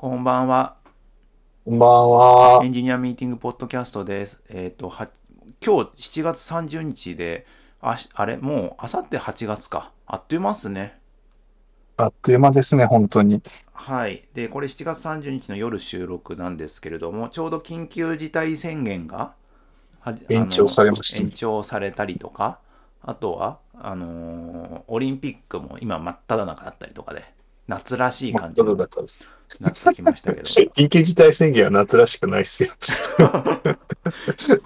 こんばんは。こんばんはエ。ンジニアミーティングポッドキャストです。えっ、と、は、今日7月30日で、あし、あれ、もう、あさって8月か。あっという間っすね。あっという間ですね、本当に。はい。で、これ7月30日の夜収録なんですけれども、ちょうど緊急事態宣言が、延長されました延長されたりとか、あとは、あのーオリンピックも今真っ只中だったりとかで、夏らしい感じに只中です。なってきましたけど。緊急事態宣言は夏らしくないっすよ。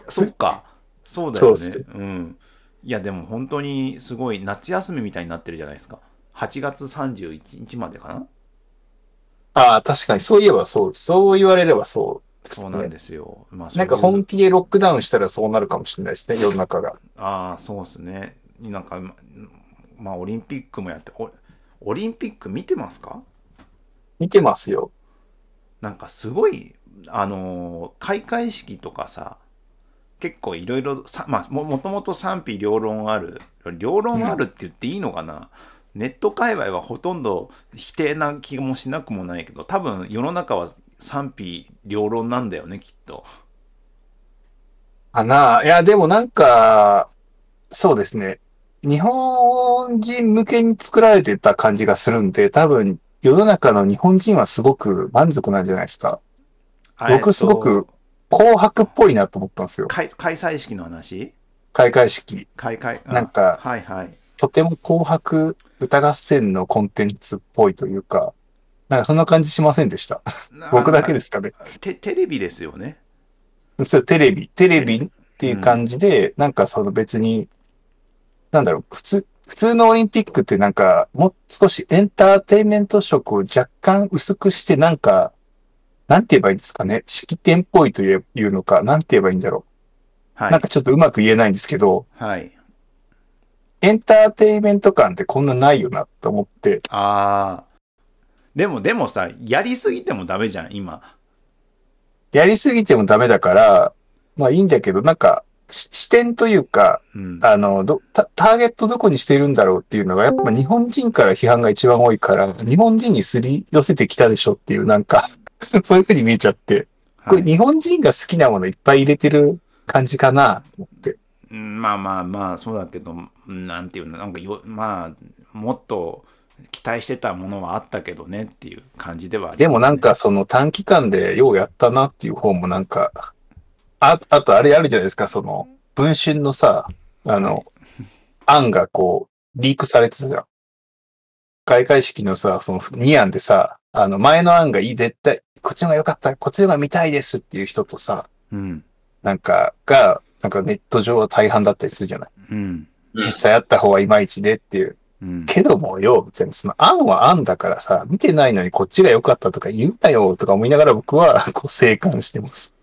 そっか。そうだよね。そううん。いや、でも本当にすごい夏休みみたいになってるじゃないですか。8月31日までかな？ああ、確かに、そういえばそう、そう言われればそうですそうなんね。ですよ。まあ、なんか本気でロックダウンしたらそうなるかもしれないですね、世の中が。ああ、そうですね。なんか、ままあ、オリンピックもやって、おオリンピック見てますか？見てますよ。なんかすごい、あのー開会式とかさ、結構いろいろさ、まあ、ももともと賛否両論ある。両論あるって言っていいのかな、ネット界隈はほとんど否定な気もしなくもないけど、多分世の中は賛否両論なんだよね、きっと。かな。いや、でもなんか、そうですね。日本人向けに作られてた感じがするんで、多分世の中の日本人はすごく満足なんじゃないですか。僕すごくえっと紅白っぽいなと思ったんですよ。開開催式の話？開会式。開会？あなんかはいはい。とても紅白歌合戦のコンテンツっぽいというか、なんかそんな感じしませんでした。僕だけですすかね。テテレビですよね。そう、テレビ、テレビっていう感じで、なんかその別に、なんだろう、普通、普通のオリンピックってなんか、もう少しエンターテインメント色を若干薄くして、なんか、なんて言えばいいんですかね。式典っぽいというのか、なんて言えばいいんだろう。はいなんか。ちょっとうまく言えないんですけど、はい。エンターテインメント感ってこんなないよなと思って、ああ。でも、でもさ、やりすぎてもダメじゃん、今。やりすぎてもダメだから、まあいいんだけど、なんか、し視点というか、うん。あの、ど、タターゲットどこにしてるんだろうっていうのが、やっぱ日本人から批判が一番多いから、日本人にすり寄せてきたでしょっていう、なんか、そういう風に見えちゃって、こはいれ日本人が好きなものいっぱい入れてる感じかな、と思って。うんまあまあまあ、そうだけど、なんていうの、なんかよ、まあ、もっと期待してたものはあったけどねっていう感じではねでもなん、かその短期間でようやったなっていう方もなんか、あ、あとあれあるじゃないですか、その、文春のさ、あの、案がこう、リークされてたじゃん。開会式のさ、その2案でさ、あの、前の案がいい、絶対、こっちの方が良かった、こっちの方が見たいですっていう人とさ、うん。なんか、が、なんかネット上は大半だったりするじゃない。うん。実際あった方がいまいちでっていう。うん。けどもよ、みたいな、その案は案だからさ、見てないのにこっちが良かったとか言うなよ、とか思いながら僕は、こう、静観してます。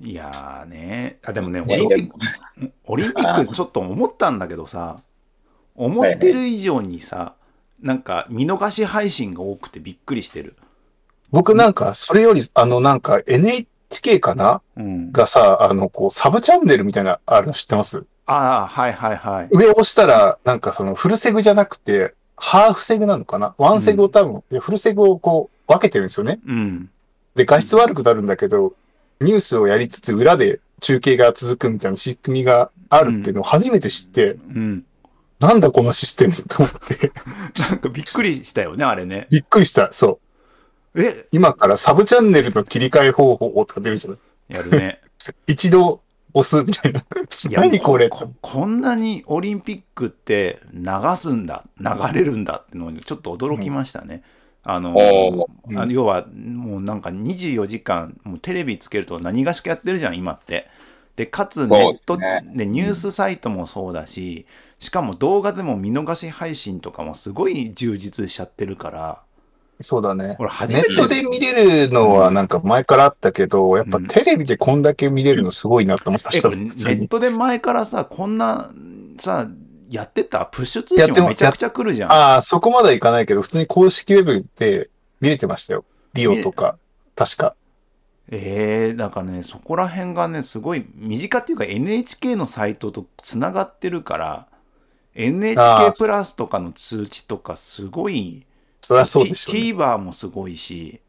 いやーね。あ、でもね、オリンピック、オリンピックちょっと思ったんだけどさ、思ってる以上にさ、なんか見逃し配信が多くてびっくりしてる。僕なんか、それより、あの、なんか NHK かな？うん。がさ、あの、こう、サブチャンネルみたいな、あるの知ってます？ああ、はいはいはい。上押したら、なんかその、フルセグじゃなくて、ハーフセグなのかな？ワンセグを多分、でフルセグをこう、分けてるんですよね。うん。で、画質悪くなるんだけど、ニュースをやりつつ裏で中継が続くみたいな仕組みがあるっていうのを初めて知って、うん。なんだこのシステムと思って、なんかびっくりしたよね、あれね。びっくりした。そう。え、今からサブチャンネルの切り替え方法をとか出るじゃない？やるね。一度押すみたいな。いや何これ？ここんなにオリンピックって流すんだ、流れるんだってのにちょっと驚きましたね。あの、要はもうなんか24時間、もうテレビつけると何がしかやってるじゃん、今って。で、かつネットですで、ニュースサイトもそうだし、しかも動画でも見逃し配信とかもすごい充実しちゃってるから、そうだね。ネットで見れるのはなんか前からあったけど、やっぱうんテレビでこんだけ見れるのすごいなと思いました。えこれネ。ットで前からさ、こんなさ、やってた？プッシュ通やっても知もめちゃくちゃ来るじゃん。ああ、そこまではいかないけど、普通に公式ウェブで見れてましたよ。リオとか、確か。ええだからね、そこら辺がね、すごい身近っていうか NHK のサイトとつながってるから、NHK プラスとかの通知とかすごい、そりゃそうでしょう、ね。TVer もすごいし、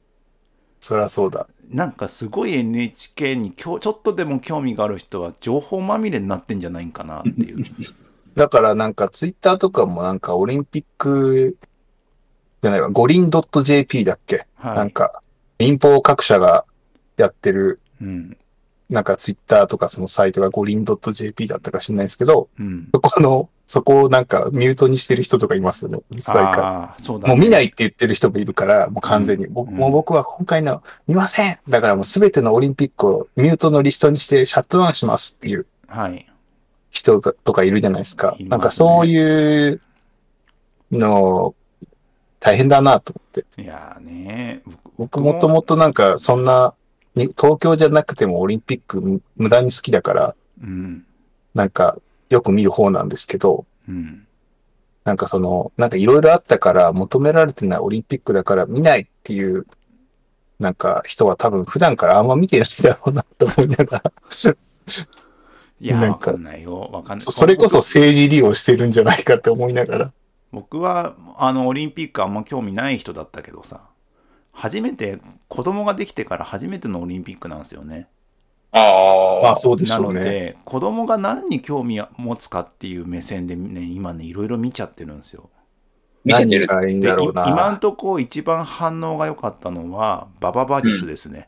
そりゃそうだ。なんかすごい NHK にきょちょっとでも興味がある人は情報まみれになってんじゃないんかなっていう。だからなんかツイッターとかもなんかオリンピックじゃないわ、五輪 .jp だっけ、はい。なんか民放各社がやってるうん。なんかツイッターとかそのサイトが五輪 .jp だったか知んないですけど、うん。そこの、そこをなんかミュートにしてる人とかいますよね。スタイカああ、そうだ、ね。もう見ないって言ってる人もいるから、もう完全に。僕うんもう僕は今回の見ませんだからもうすべてのオリンピックをミュートのリストにしてシャットダウンしますっていうはい。人がとかいるじゃないですか。なんかそういうの、大変だなと思って。いやーね僕もともとなんかそんな、に東京じゃなくてもオリンピックむ無駄に好きだから、うん。なんかよく見る方なんですけど、うん。なんかその、なんかいろいろあったから求められてないオリンピックだから見ないっていう、なんか人は多分普段からあんま見てないんだろうなと思いながら、いやわかんないよ。わかんない。そそれこそ政治利用してるんじゃないかって思いながら。僕は、あの、オリンピックあんま興味ない人だったけどさ、初めて、子供ができてから初めてのオリンピックなんですよね。ああ。まあそうでしなょうね。ので、子供が何に興味を持つかっていう目線でね、今ね、いろいろ見ちゃってるんですよ。見ててる。何がいいんだろうな。今んとこ一番反応が良かったのは、馬場馬術ですね。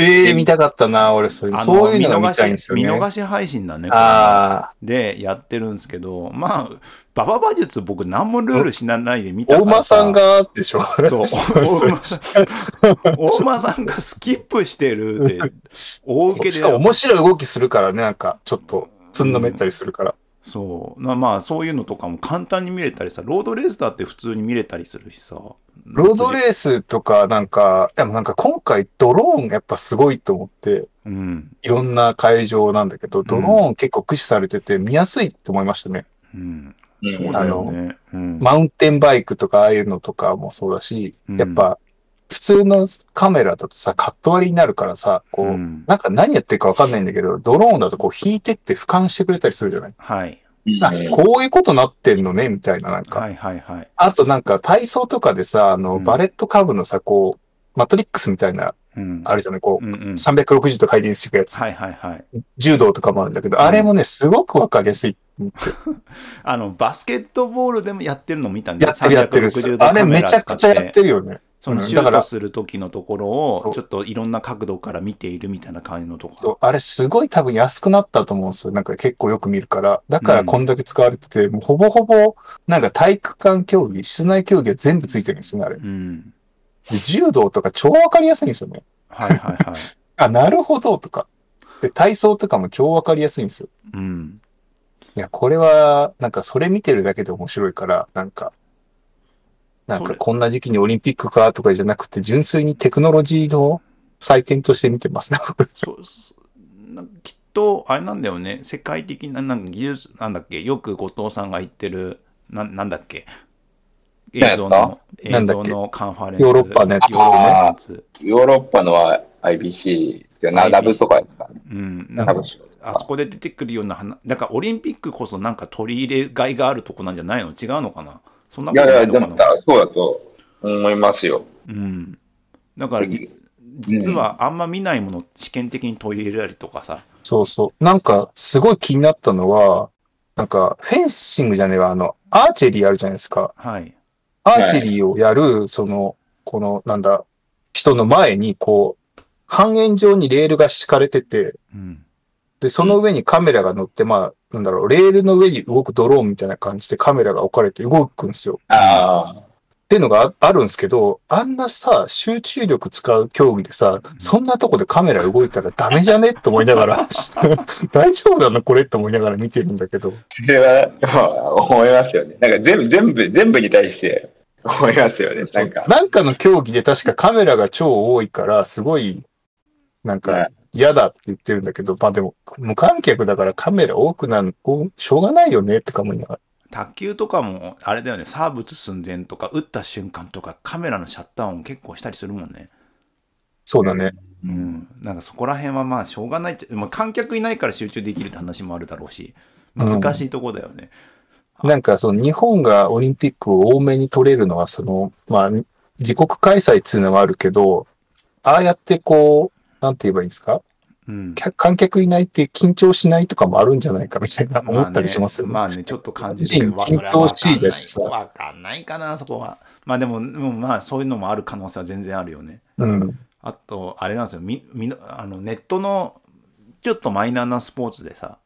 ええ見たかったな、俺そういうのが見たいんですよね。し見逃し配信だね。ああ、でやってるんですけど、まあ、馬場馬術僕何もルール知らないで見たから大間さんがでしょ。そう、大間さん、大間さんがスキップしてるって、大受けでしかも面白い動きするからね、なんか、ちょっと、つんのめったりするから。そう。なまあ、そういうのとかも簡単に見れたりさ、ロードレースだって普通に見れたりするしさ。ロードレースとか、なんか、でもなんか今回ドローンやっぱすごいと思って、うん。いろんな会場なんだけど、ドローン結構駆使されてて見やすいって思いましたね。うん。うんそうだよね。うん。マウンテンバイクとかああいうのとかもそうだし、うんやっぱ、普通のカメラだとさ、カット割りになるからさ、こう、うんなんか何やってるかわかんないんだけど、ドローンだとこう引いてって俯瞰してくれたりするじゃない？はい。こういうことなってんのね、みたいな、なんか。はいはいはい。あとなんか体操とかでさ、あの、うんバレットカーブのさ、こう、マトリックスみたいな、うん。あるじゃない？こう、うんうん。360度回転していくやつ。はいはいはい。柔道とかもあるんだけど、うんあれもね、すごくわかりやすい。あの、バスケットボールでもやってるの見たんでやってるやってる。360度あれめちゃくちゃやってるよね。そのシュートする時のところを、ちょっといろんな角度から見ているみたいな感じのとこそうあれすごい多分安くなったと思うんですよ。なんか結構よく見るから。だからこんだけ使われてて、もうほぼほぼ、なんか体育館競技、室内競技は全部ついてるんですよね、あれ。うん。で柔道とか超わかりやすいんですよね。はいはいはい。あ、なるほど、とか。で、体操とかも超わかりやすいんですよ。うん。いや、これは、なんかそれ見てるだけで面白いから、なんか、なんかこんな時期にオリンピックかとかじゃなくて、純粋にテクノロジーの祭典として見てますね。そうきっと、あれなんだよね。世界的ななんか技術、なんだっけ、よく後藤さんが言ってる、ななんだっけ？映像の、映像のカンファレンス。ヨーロッパのやつヨーロッパのやつヨーロッパのは IBC、な IBC ラブとかですかね。うん。なんあそこで出てくるような話、だからオリンピックこそなんか取り入れがいがあるとこなんじゃないの？違うのかな？そんないこやいや、とないのかなでもだそうだと思いますよ。うん。だから実はあんま見ないものを試験的に取り入れたりとかさ。そうそう。なんか、すごい気になったのは、なんか、フェンシングじゃねえわ、あの、アーチェリーあるじゃないですか。はい。アーチェリーをやる、その、この、なんだ、人の前に、こう、半円状にレールが敷かれてて、うん。で、その上にカメラが乗って、まあ、なんだろう、レールの上に動くドローンみたいな感じでカメラが置かれて動くんですよ。ああ。っていうのがああるんですけど、あんなさ、集中力使う競技でさ、そんなとこでカメラ動いたらダメじゃね？って思いながら、大丈夫なのこれ？って思いながら見てるんだけど。それは、まあ、思いますよね。なんか全部、全部、全部に対して思いますよね。そうんなか。なんかの競技で確かカメラが超多いから、すごい、なんかね嫌だって言ってるんだけど、まあでも、無観客だからカメラ多くなん、おしょうがないよねってか思いながら。卓球とかも、あれだよね、サーブ打つ寸前とか、打った瞬間とか、カメラのシャッター音結構したりするもんね。そうだね。うん。なんかそこら辺はまあ、しょうがないまあ、観客いないから集中できるって話もあるだろうし、難しいとこだよね。なんかその日本がオリンピックを多めに取れるのは、その、まあ、自国開催っていうのはあるけど、ああやってこう、なんて言えばいいんですか？うん。客観客いないって緊張しないとかもあるんじゃないかみたいな思ったりしますよね。まあね、まあねちょっと感じるけど、人まあそれはわかんない緊張しいだしさわかんないかな、そこは。まあでも、でもまあそういうのもある可能性は全然あるよね。うん。あと、あれなんですよ、み、みの、あの、ネットの、ちょっとマイナーなスポーツでさ、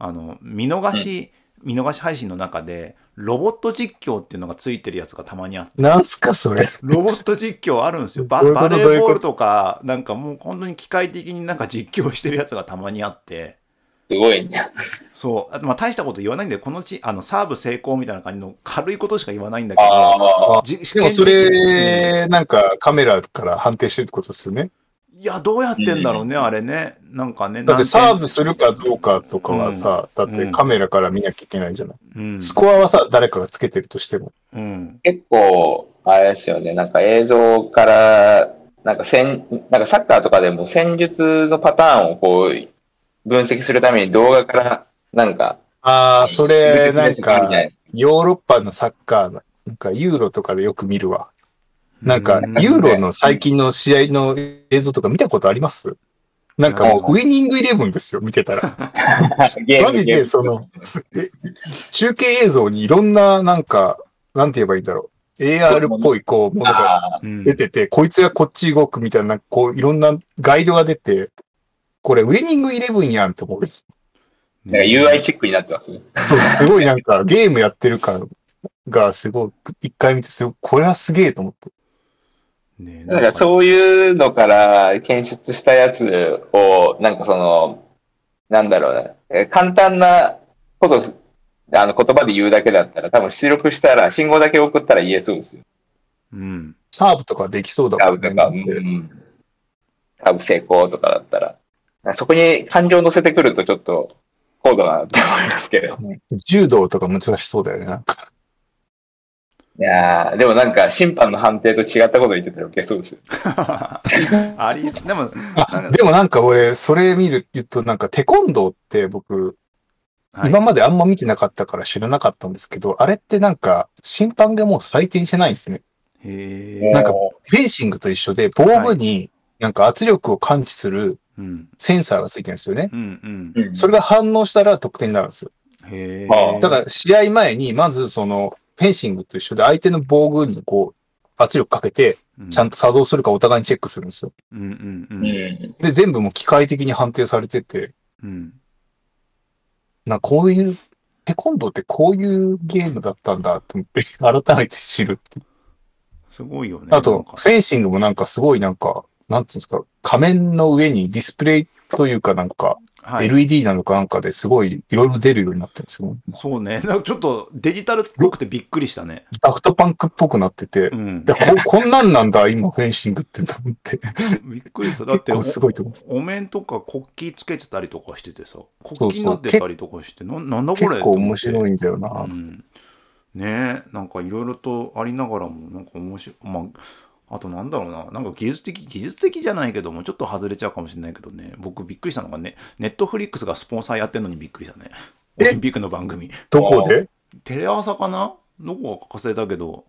あの、見逃し、見逃し配信の中で、ロボット実況っていうのがついてるやつがたまにあって、なんすか、それ？ロボット実況あるんですよ。ババレーボールとか、なんかもう本当に機械的になんか実況してるやつがたまにあって、すごいね。そう。あとまあ大したこと言わないんだよ。このち、あの、サーブ成功みたいな感じの軽いことしか言わないんだけど、ああ。じでもそれ、なんかカメラから判定してるってことですよね。いや、どうやってんだろうね、あれね。なんかね。だってサーブ何するかどうかとかはさ、だってカメラから見なきゃいけないじゃない。点うん。スコアはさ、誰かがつけてるとしても。うん。結構、あれですよね。なんか映像から、なんか戦、なんかサッカーとかでも戦術のパターンをこう、分析するために動画から、なんか、ああ、それ、なんかヨーロッパのサッカーの、なんかユーロとかでよく見るわ。なんかう、ユーロの最近の試合の映像とか見たことあります？なんかもう、ウィニングイレブンですよ、見てたら。マジで、その、え中継映像にいろんな、なんか、なんて言えばいいんだろう。AR っぽい、こう、ものが出てて、こいつがこっち動くみたいな、こう、いろんなガイドが出て、これ、ウィニングイレブンやんって思う。なんか UI チックになってますね。そう、すごいなんか、ゲームやってる感がすごい、一回見てすごい、これはすげえと思って。ねなんかそういうのから検出したやつを、なんかその、なんだろうな、え簡単なこと、あの言葉で言うだけだったら、多分出力したら、信号だけ送ったら言えそうですよ。うん。サーブとかできそうだサもんね。ーブとか、うん。サーブ成功とかだったら。そこに感情乗せてくるとちょっと高度だなって思いますけど。柔道とか難しそうだよね、なんか。いやーでもなんか審判の判定と違ったこと言ってたら受けそうですよ。あり、でも、あ、でもなんか俺、それ見る、言うと、なんかテコンドーって僕、はい今まであんま見てなかったから知らなかったんですけど、あれってなんか、審判がもう採点してないんですね。へえ。なんかフェンシングと一緒で、防具になんか圧力を感知するうん。センサーがついてるんですよね。うんうん。うんそれが反応したら得点になるんですよ。へ。だから試合前に、まずその、フェンシングと一緒で相手の防具にこう、圧力かけて、ちゃんと。と作動するかお互いにチェックするんですよ。うんうんう。うんん。で、全部もう機械的に判定されてて、うん。な、こういう、テコンドーってこういうゲームだったんだと思って、改めて知るって。すごいよね。あとフェンシングもなんかすごいなんか、なんていうんですか、仮面の上にディスプレイというかなんか、はい。LED なのかなんかですごいいろいろ出るようになってるんですよ。そうね。なんかちょっとデジタルっぽくてびっくりしたね。ダフトパンクっぽくなっててう、んで。ここんなんなんだ、今フェンシングってと思って。びっくりした。だって結構すごいと思う。お面とか国旗つけてたりとかしててさ、そう国旗になってたりとかして、ななんだこれ？結構面い。白いんだような。ん、ねえ、なんかいろいろとありながらも、なんか面白い。まあ、あとなんだろうな、なんか技術的、技術的じゃないけども、ちょっと外れちゃうかもしれないけどね、僕びっくりしたのがね、ネットフリックスがスポンサーやってんのにびっくりしたね。オえリンピックの番組。どこで？テレ朝かな？どこか書かせたけど、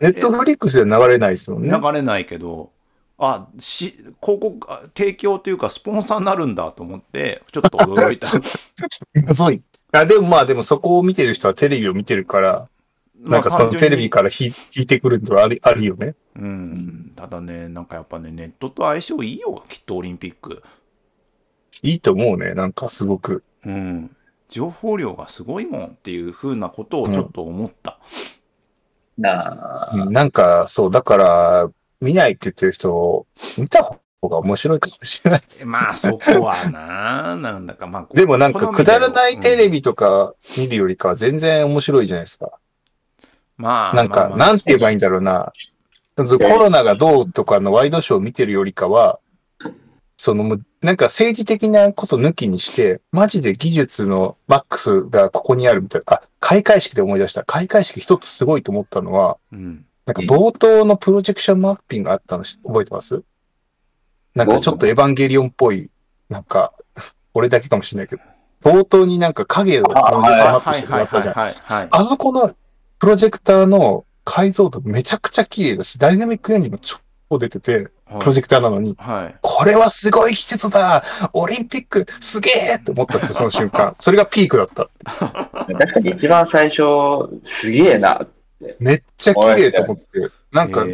ネットフリックスで流れないですもんね。流れないけど、あ、し、広告、あ提供というかスポンサーになるんだと思って、ちょっと驚いた。そうい。あ、でもまあでもそこを見てる人はテレビを見てるから、なんかそのテレビから引いてくるのはありあるよね。うん、ただね、なんかやっぱね、ネットと相性いいよ、きっとオリンピック。いいと思うね。なんかすごく。うん。情報量がすごいもんっていうふうなことをちょっと思った。なあ。うんなんかそう、だから、見ないって言ってる人、見た方が面白いかもしれないです。まあそこはな、なんだかまあ。でもなんかくだらないテレビ。ビとか見るよりかは全然面白いじゃないですか。まあ、なんか、まあまあなんて言えばいいんだろうな。コロナがどうとかのワイドショーを見てるよりかは、そのなんか政治的なこと抜きにして、マジで技術のマックスがここにあるみたいな。あ、開会式で思い出した。開会式一つすごいと思ったのは、うん。なんか冒頭のプロジェクションマッピングがあったのし覚えてます？なんかちょっとエヴァンゲリオンっぽい、なんか、俺だけかもしれないけど、冒頭になんか影をプロジェクションマップしてもらったじゃん。あそこのプロジェクターの解像度めちゃくちゃ綺麗だし、ダイナミックレンジも超出てて、はいプロジェクターなのに、はい。これはすごい技術だオリンピックすげえって思ったんですよ、その瞬間。それがピークだった。確かに一番最初、すげえな。めっちゃ綺麗と思って。なんか、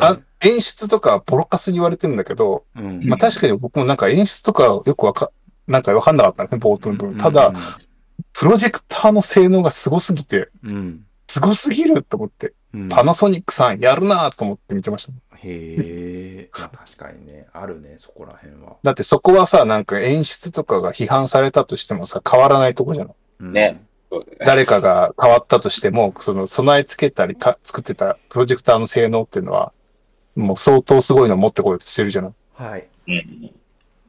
あ演出とかボロカスに言われてるんだけど、うんまあ確かに僕もなんか演出とかよくわか、なんかわかんなかったんですね、冒頭の部分。ただ、、プロジェクターの性能がすごすぎて、うん。すごすぎると思って、うんパナソニックさんやるなと思って見てました。へえ。まあ確かにね、あるね、そこら辺は。だってそこはさ、なんか演出とかが批判されたとしてもさ、変わらないとこじゃない？うんね。誰かが変わったとしても、その備え付けたりか作ってたプロジェクターの性能っていうのは、もう相当すごいの持ってこようとしてるじゃない？はい。うん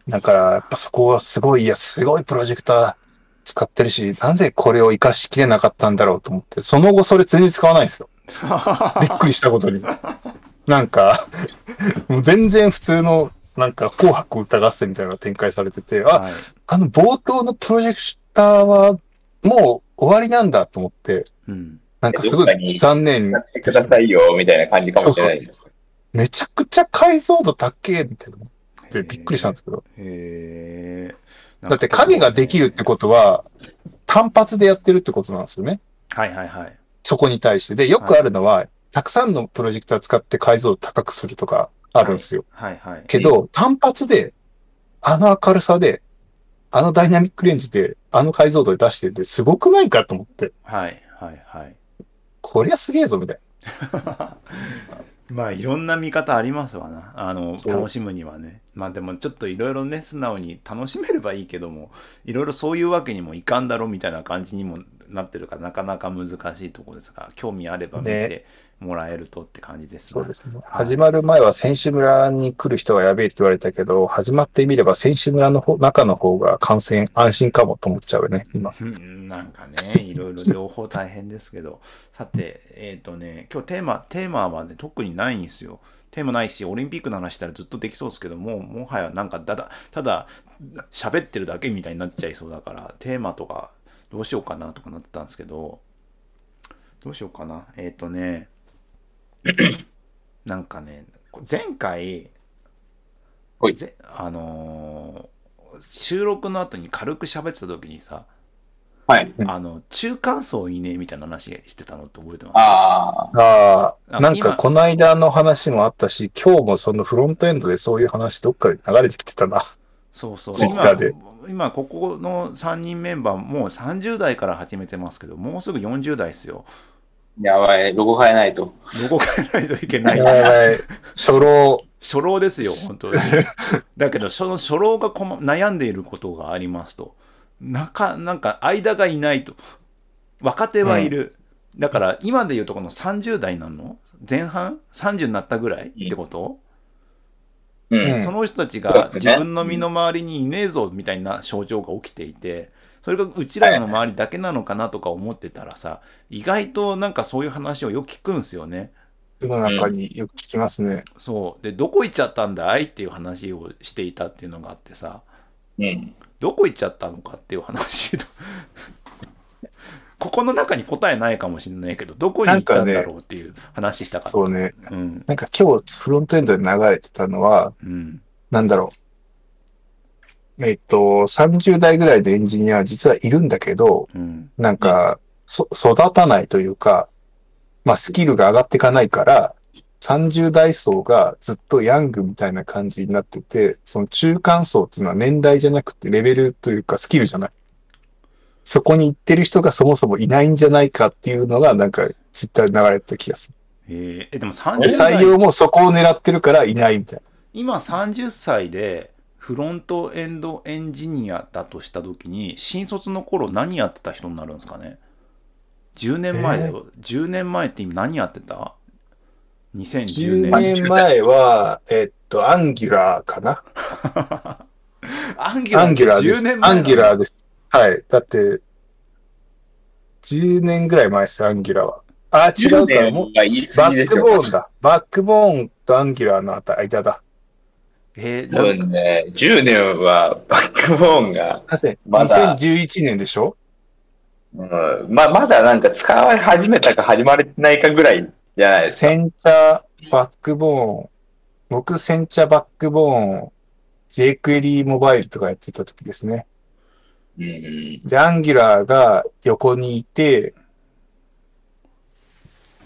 だから、やっぱそこはすごい、いや、すごいプロジェクター使ってるし、なぜこれを活かしきれなかったんだろうと思って、その後それ全然使わないんですよ。びっくりしたことに。なんか、もう全然普通の、なんか、紅白歌合戦みたいなのが展開されてて、あ、はいあの冒頭のプロジェクターは、もう終わりなんだと思って、うん。なんかすごい残念やってくださいよ、みたいな感じかもしれないです。めちゃくちゃ解像度高えみたいな。でびっくりしたんですけど。へえ。だって影ができるってことは、単発でやってるってことなんですよね。はいはいはい。そこに対して。で、よくあるのは、たくさんのプロジェクター使って解像度高くするとかあるんですよ。はいはい。けど、単発で、あの明るさで、あのダイナミックレンジで、あの解像度で出してて、すごくないかと思って、はいはいはい。こりゃすげえぞ、みたい まあいろんな見方ありますわな。あの、楽しむにはね。まあでもちょっといろいろね、素直に楽しめればいいけども、いろいろそういうわけにもいかんだろみたいな感じにもなってるから、なかなか難しいところですが、興味あれば見てもらえるとって感じですね。そうですね。始まる前は選手村に来る人はやべえって言われたけど、始まってみれば選手村の方中の方が感染安心かもと思っちゃうよね、今。うんなんかね、いろいろ両方大変ですけど、さて、えっ、とね、今日テーマ、テーマはね、特にないんですよ。テーマないし、オリンピックの話したらずっとできそうですけども、もはやなんかだだ、ただ、喋ってるだけみたいになっちゃいそうだから、テーマとかどうしようかなとかなってたんですけど、どうしようかな。えっ、とね、なんかね、前回、ほいぜあのー収録の後に軽く喋ってた時にさ、はい。うんあの、中間層いいねみたいな話してたのって覚えてます？ああ、あああ、なん今かこの間の話もあったし、今日もそのフロントエンドでそういう話どっかで流れてきてたな。そうそう。ツイッターで今、今ここの3人メンバーもう30代から始めてますけど、もうすぐ40代ですよ。やばい、ロゴ変えないと。どこ変えないといけない。やばい。初老。初老ですよ、本当に。だけど、その初老がこま悩んでいることがありますと。なか、なんか、間がいないと。若手はいる。だから、今で言うとこの30代なの？前半 ?30 になったぐらいってこと、ううんん。その人たちが自分の身の回りにいねえぞみたいな症状が起きていて、それがうちらの周りだけなのかなとか思ってたらさ、意外となんかそういう話をよく聞くんすよね。世の中によく聞きますね。そう。で、どこ行っちゃったんだいっていう話をしていたっていうのがあってさ、うん。どこ行っちゃったのかっていう話とここの中に答えないかもしれないけど、どこに行ったんだろうっていう話したかった。そうね。うん。なんか今日フロントエンドで流れてたのは、うん。なんだろう。えっと、30代ぐらいのエンジニアは実はいるんだけど、うん。なんか、そ、育たないというか、まあスキルが上がっていかないから、30代層がずっとヤングみたいな感じになってて、その中間層っていうのは年代じゃなくてレベルというかスキルじゃない。そこに行ってる人がそもそもいないんじゃないかっていうのがなんかツイッターで流れてた気がすえーえ、でもる。30で採代、用もそこを狙ってるからいないみたいな。今30歳でフロントエンドエンジニアだとしたときに、新卒の頃何やってた人になるんですかね ?10 年前だよ。10年前って今何やってた ?2010 10年。年前は、えっと、アンギュラーかな アンギュラーで10す年。前アンギュラーーです。はい。だって、10年ぐらい前です、アンギュラーは。あ、違10うか。もバック。ボーンだ。バックボーンとアンギュラーの間だ。えー多分ね、10年はバックボーンが、まだ2011年でしょ？うん、ままだなんか使われ始めたか始まれてないかぐらいじゃないですか。センター、バックボーン。僕、センチャーバックボーン、jQuery モバイルとかやってた時ですね。うんうん。で、 Angular が横にいて、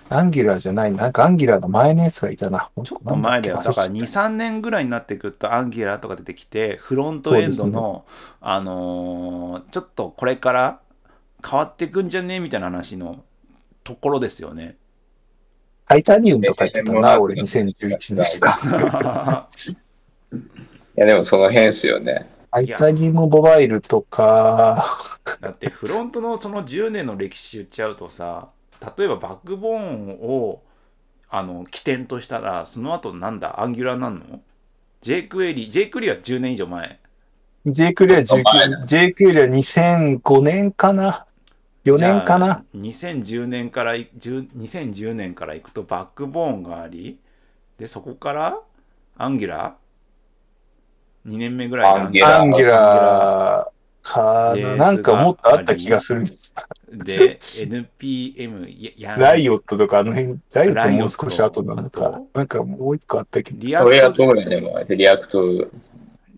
Angular じゃない、なんか Angular の前のやつがいたな。ちょっと前だよ。だから2、3年ぐらいになってくると、 Angular とか出てきて、フロントエンドの、あのーちょっとこれから変わっていくんじゃねみたいな話のところですよね。 Titanium とか言ってたな、俺2011年。いや、でもその辺っすよね。タイタニウムモバイルとか、だってフロントのその10年の歴史言っちゃうとさ例えばバックボーンをあの起点としたらその後なんだ？アンギュラーなんの ?jQuery jQuery は10年以上前。jQuery は19、jQuery は2005年かな ?4 年かな？じゃあ2010年からい10 2010年からいくとバックボーンがありでそこから Angular？2年目ぐらいで Angular。Angular かな。なんかもっとあった気がするんです。で NPM ややライオットとかあの辺、 Riot もう少し後なのあかと。なんかもう一個あったけど。 React とぐらいでも、 React、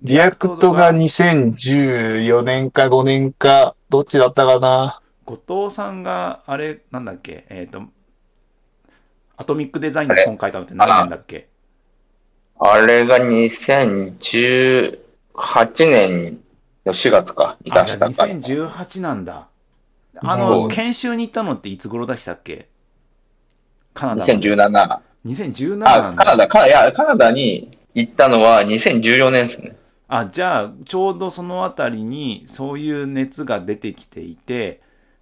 React が2014年か5年か、どっちだったかな。後藤さんがあれなんだっけ？えっ、とアトミックデザインの本書いたのって何年だっけ？あれ？が2018年の4月か、に出あ、じゃあしたから。2018なんだ。あうの、ん研修に行ったのっていつ頃でしたっけ？カナダまで。2017。2017なん、あカナだ。ダ、カナいや、カナダに行ったのは2014年ですね。あ、じゃあ、ちょうどそのあたりにそういう熱が出てきていて、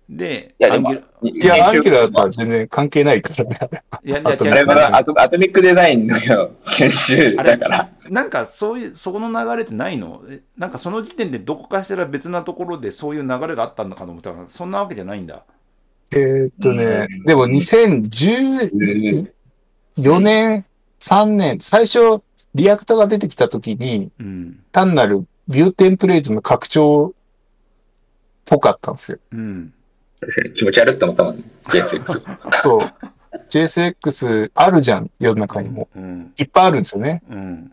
で、いや、でも、アンギュいや、 Angular とはあ全然関係ないからね。いやいやあアト Atomic Design の研修だから。なんかそういう、そこの流れってないの？えなんかその時点でどこかしら別なところでそういう流れがあったのかと思ったら、そんなわけじゃないんだ。えーっとねうん、でも2014年、3年、最初、 React が出てきたときに、うん。単なるビューテンプレートの拡張っぽかったんですよ。うん。気持ち悪いって思ったもんね。JSX そう。JSX あるじゃん、世の中にも。うん。いっぱいあるんですよね。うん。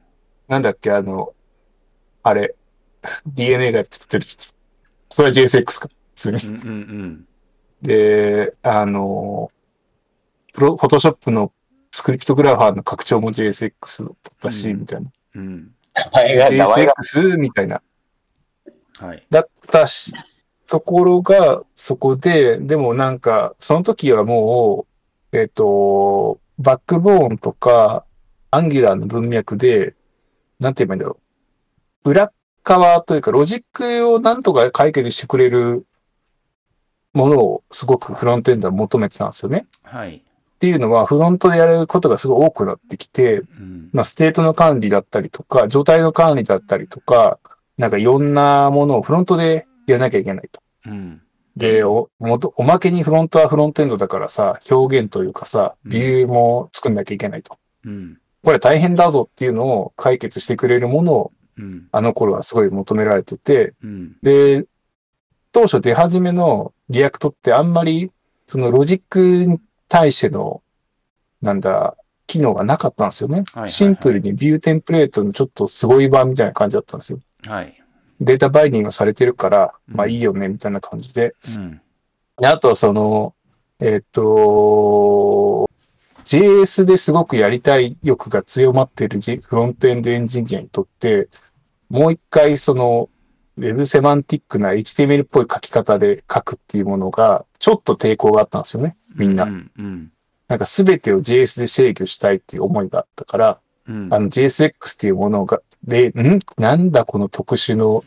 なんだっけ、あの、あれ、DNA が作ってるやつ。それは JSX か。普通に。うん。うん。で、あの、プロ、フォトショップのスクリプトグラファーの拡張も JSX だったし、うんみたいな。うん。JSX みたいな。はい。だったし、ところが、そこで、でもなんか、その時はもう、えっ、と、バックボーンとか、 Angular の文脈で、なんて言えばいいんだろう。裏側というか、ロジックをなんとか解決してくれるものをすごくフロントエンドは求めてたんですよね。はい。っていうのは、フロントでやることがすごい多くなってきて、うん。まあ、ステートの管理だったりとか、状態の管理だったりとか、なんかいろんなものをフロントでやらなきゃいけないと。うん。で、お、もと、おまけにフロントはフロントエンドだからさ、表現というかさ、うんビューも作んなきゃいけないと。うん。これ大変だぞっていうのを解決してくれるものを、うん。あの頃はすごい求められてて、うん。で、当初出始めの React ってあんまり、そのロジックに対しての、なんだ、機能がなかったんですよね。シンプルにビューテンプレートのちょっとすごい版みたいな感じだったんですよ。はい。データバインディングされてるから、うんまあいいよね、みたいな感じで。うん。であとはその、えっ、と、JS ですごくやりたい欲が強まっているフロントエンドエンジニアにとって、もう一回その、ウェブセマンティックな HTML っぽい書き方で書くっていうものが、ちょっと抵抗があったんですよね、みんな。うん。うん。なんか全てを JS で制御したいっていう思いがあったから、うん。あの JSX っていうものが、で、ん？なんだこの特殊の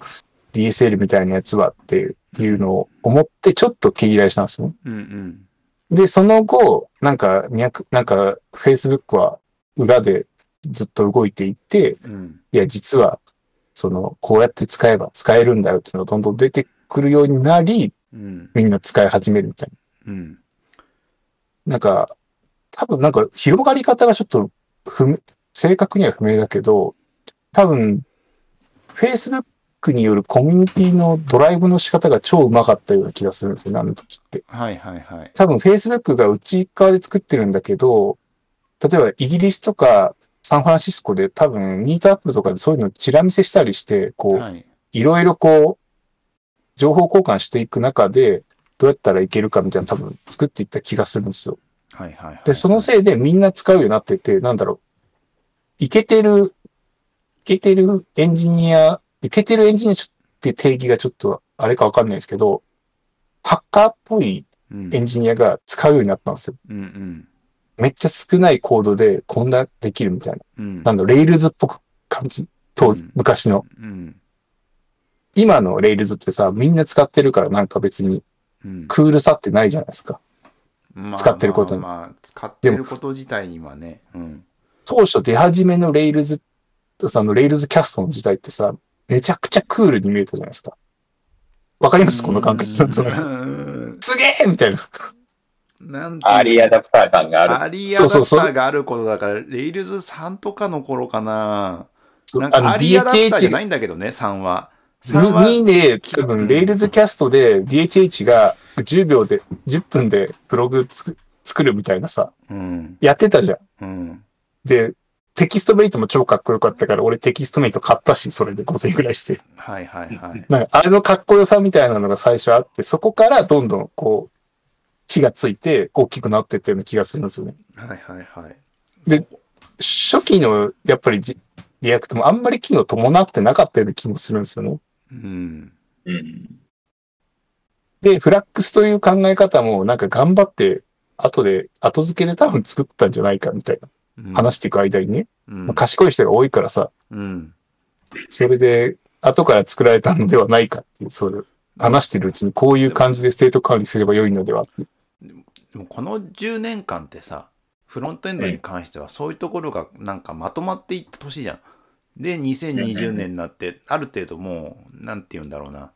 DSL みたいなやつはっていうのを思ってちょっと毛嫌いしたんですよ。うん。うん。で、その後、なんか、脈、なんか、Facebook は裏でずっと動いていて、うん。いや、実は、その、こうやって使えば使えるんだよっていうのがどんどん出てくるようになり、うん。みんな使い始めるみたいうん。な。なんか、多分なんか広がり方がちょっと不明、正確には不明だけど、多分、Facebook によるコミュニティのドライブの仕方が超うまかったような気がするんですよね、あの時って。はいはいはい。多分 Facebook が内側で作ってるんだけど、例えばイギリスとかサンフランシスコで多分、ミートアップとかでそういうのをチラ見せしたりして、こう、はい。いろいろこう、情報交換していく中で、どうやったらいけるかみたいなの多分作っていった気がするんですよ。はいはいはい。で、そのせいでみんな使うようになってて、なんだろう。いけてる、いけてるエンジニア、いけてるエンジニアって定義がちょっとあれかわかんないですけど、ハッカーっぽいうん、エンジニアが使うようになったんですよ。うんうん。めっちゃ少ないコードでこんなできるみたいな。うん。なんだ、レイルズっぽく感じ。当時うん、昔の。うん。今の Rails ってさ、みんな使ってるからなんか別にうん。クールさってないじゃないですか。まあ使ってることにまあまあ、使ってること自体にはね。うん。当初出始めの Rails、その RailsCasts の時代ってさ、めちゃくちゃクールに見えたじゃないですか。わかります？この感覚。すげえみたいな。なんアーリーアダプター感がある。アーリーアダプターがあることだから、 Rails 3とかの頃かな。そうなんかアリーアダプターじゃないんだけどね、3は。3はにで、多分、レイルズキャストで DHH が10秒で、10分でブログつ作るみたいなさ、うん。やってたじゃん。うん。で、テキストメイトも超かっこよかったから、俺テキストメイト買ったし、それで5000円くらいして。はいはいはい。なんか、あれのかっこよさみたいなのが最初あって、そこからどんどんこう、火がついて大きくなってったような気がするんですよね。はいはいはい。で初期の、やっぱりじ React もあんまり機能伴ってなかったような気もするんですよね。うん。うん。で、フラックスという考え方もなんか頑張って、後で、後付けで多分作ったんじゃないかみたいなうん話していく間にね、うんまあ、賢い人が多いからさ、うん。それで後から作られたのではないかっていう、それ話してるうちにこういう感じでステート管理すれば良いのではでもこの10年間ってさ、フロントエンドに関してはそういうところがなんかまとまっていった年じゃん。で、2020年になって、ある程度もう、なんて言うんだろうな。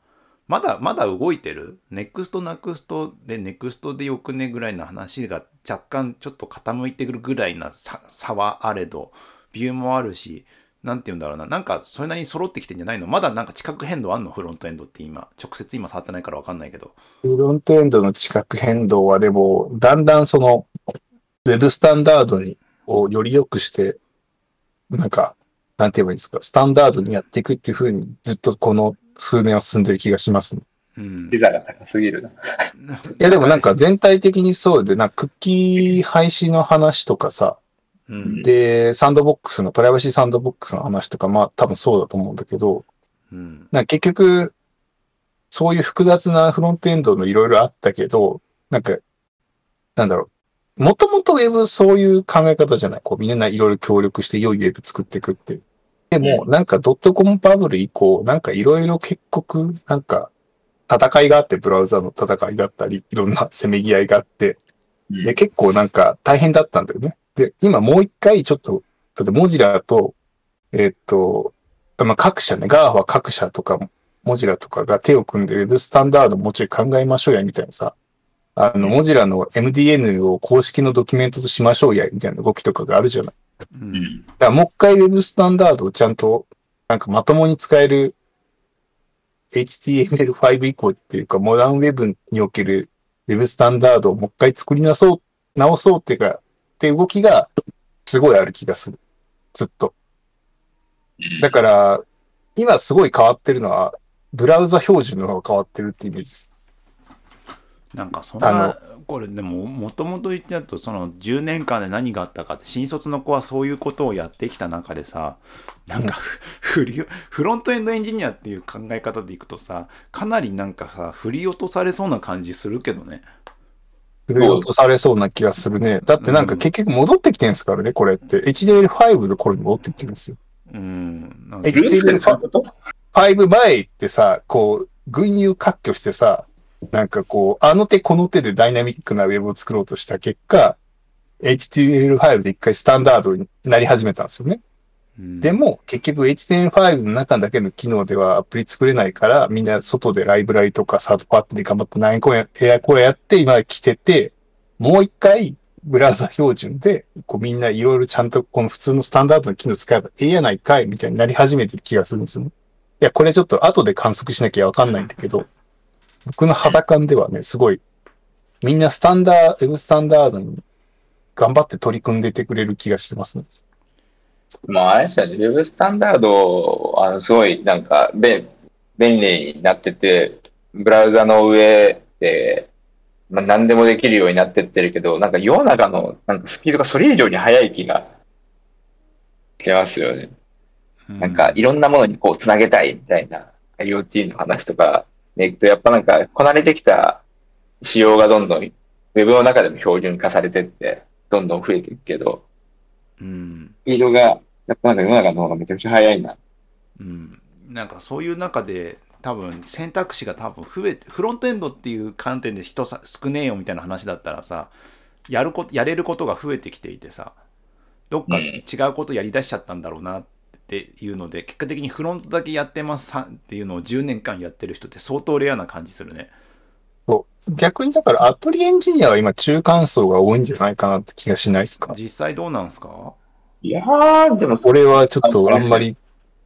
まだ、まだ動いてる？ Next、Nuxt で、 Next でよくねぐらいの話が若干ちょっと傾いてくるぐらいな差はあれど、 Vue もあるし、なんて言うんだろうな。なんか、それなりに揃ってきてんじゃないの？まだなんか地殻変動あんの？フロントエンドって今。直接今触ってないからわかんないけど。フロントエンドの地殻変動はでも、だんだんその、ウェブスタンダードに、をより良くして、なんか、なんて言えばいいんですか、スタンダードにやっていくっていう風に、ずっとこの数年は進んでる気がしますね。うんピ。ザが高すぎるな。いやでもなんか全体的にそうで、なんかクッキー廃止の話とかさ、うん、で、サンドボックスの、プライバシーサンドボックスの話とか、まあ多分そうだと思うんだけど、うん。なんか結局、そういう複雑なフロントエンドのいろいろあったけど、なんか、なんだろう。もともとウェブそういう考え方じゃない。こうみんないろいろ協力して良いウェブ作っていくって。でも、なんかドットコムバブル以降、なんかいろいろ結局、なんか戦いがあって、ブラウザの戦いだったり、いろんなせめぎ合いがあって、で、結構なんか大変だったんだよね。で、今もう一回ちょっと、だってモジラと、えーっと、まあ、各社ね、ガーは各社とか、モジラとかが手を組んで Web スタンダードもうちょい考えましょうや、みたいなさ。あの、モジラの MDN を公式のドキュメントとしましょうや、みたいな動きとかがあるじゃない。うん。だからもう一回 Web スタンダードをちゃんと、なんかまともに使える HTML5 以降っていうか、モダンウェブにおける Web スタンダードをもう一回作りなそう、直そうっていうか、って動きがすごいある気がする。ずっと。だから、今すごい変わってるのは、ブラウザ標準の方が変わってるってイメージです。なんかそんあな、これでも、もともと言っちゃうと、その10年間で何があったかって、新卒の子はそういうことをやってきた中でさ、なんかふ、振り、フロントエンドエンジニアっていう考え方でいくとさ、かなりなんかさ、振り落とされそうな感じするけどね。振り落とされそうな気がするね。だってなんか結局戻ってきてるんですからね、これって。HTML5 の頃に戻ってきてるんですよ。うん。なんか HTML5 そういうこと？5前ってさ、こう、群雄割拠してさ、なんかこう、あの手この手でダイナミックなウェブを作ろうとした結果、HTML5 で一回スタンダードになり始めたんですよね。うんでも、結局 HTML5 の中だけの機能ではアプリ作れないから、みんな外でライブラリとかサードパーティーで頑張って何個や、エアコアやって今来てて、もう一回ブラウザ標準で、こうみんないろいろちゃんとこの普通のスタンダードの機能使えばええやないかいみたいになり始めてる気がするんですよね。いや、これちょっと後で観測しなきゃわかんないんだけど、僕の肌感ではね、すごい、みんなスタンダー、ウェブスタンダードに頑張って取り組んでてくれる気がしてますね。まあ、あれですよね、Web スタンダード、あの、すごい、なんか、便、便利になってて、ブラウザの上で、まあ、何でもできるようになってってるけど、なんか世の中の、なんかスピードがそれ以上に速い気がしてますよね。なんか、いろんなものにこう、つなげたいみたいな IoT の話とか、ね、いくと、やっぱなんか、こなれてきた仕様がどんどん、Web の中でも標準化されてって、どんどん増えていくけど、うん。スピードが、やっぱなんか世の中の方がめちゃくちゃ速いな。うん。なんかそういう中で、多分選択肢が多分増えて、フロントエンドっていう観点で人さ少ねえよみたいな話だったらさ、やること、やれることが増えてきていてさ、どっかうん違うことやりだしちゃったんだろうなっていうので、結果的にフロントだけやってますさっていうのを10年間やってる人って相当レアな感じするね。そう逆にだからアプリエンジニアは今中間層が多いんじゃないかなって気がしないですか？実際どうなんすか？いやー、でも、俺はちょっとあんまり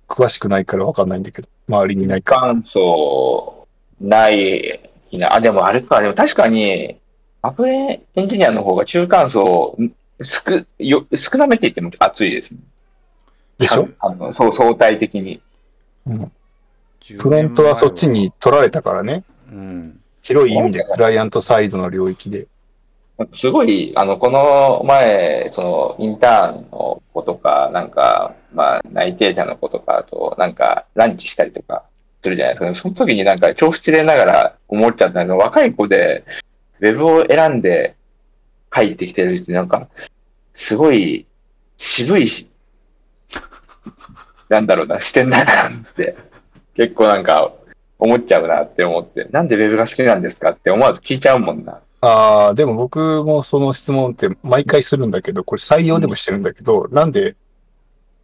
詳しくないからわかんないんだけど、周りにいないから。感想ないな。あ、でもあれか、でも確かに、アプリエンジニアの方が中間層、少、よ、少なめって言っても熱いですね。でしょ？あの、そう、相対的に。うん。フロントはそっちに取られたからね。うん。広い意味でクライアントサイドの領域で。すごい、あの、この前、その、インターンの子とか、なんか、まあ、内定者の子とかと、なんか、ランチしたりとかするじゃないですか。その時になんか、調布失礼ながら思っちゃったの若い子で、ウェブを選んで入ってきてる人、なんか、すごい、渋いし、なんだろうな、視点だなって、結構なんか、思っちゃうなって思って、なんでウェブが好きなんですかって思わず聞いちゃうもんな。ああ、でも僕もその質問って毎回するんだけど、これ採用でもしてるんだけど、なんで、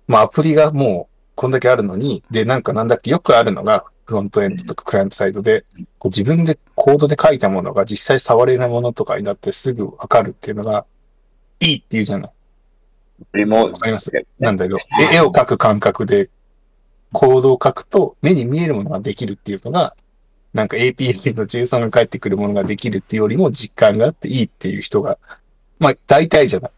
まあアプリがもうこんだけあるのに、で、なんかなんだっけ、よくあるのが、フロントエンドとかクライアントサイドで、こう自分でコードで書いたものが実際触れないものとかになってすぐわかるっていうのが、いいって言うじゃない。リモわかりますなんだけど、絵絵を描く感覚で、コードを書くと目に見えるものができるっていうのが、なんか API の JSON が返ってくるものができるっていうよりも実感があっていいっていう人が、まあ大体じゃない。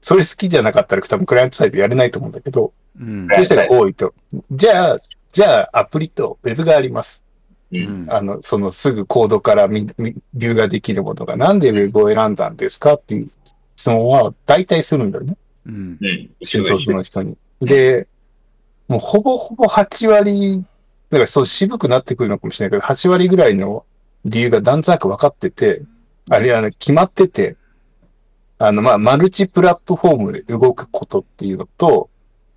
それ好きじゃなかったら多分クライアントサイトやれないと思うんだけど、うんそういう人が多いと。じゃあ、じゃあアプリと Web があります。う。うんんあの、そのすぐコードからビューができるものがなんで Web を選んだんですかっていう質問は大体するんだよね。うんうん。新卒の人に。で、もうほぼほぼ8割、だからそう渋くなってくるのかもしれないけど、8割ぐらいの理由がなんとなく分かってて、あれはね、決まってて、あの、まあ、マルチプラットフォームで動くことっていうのと、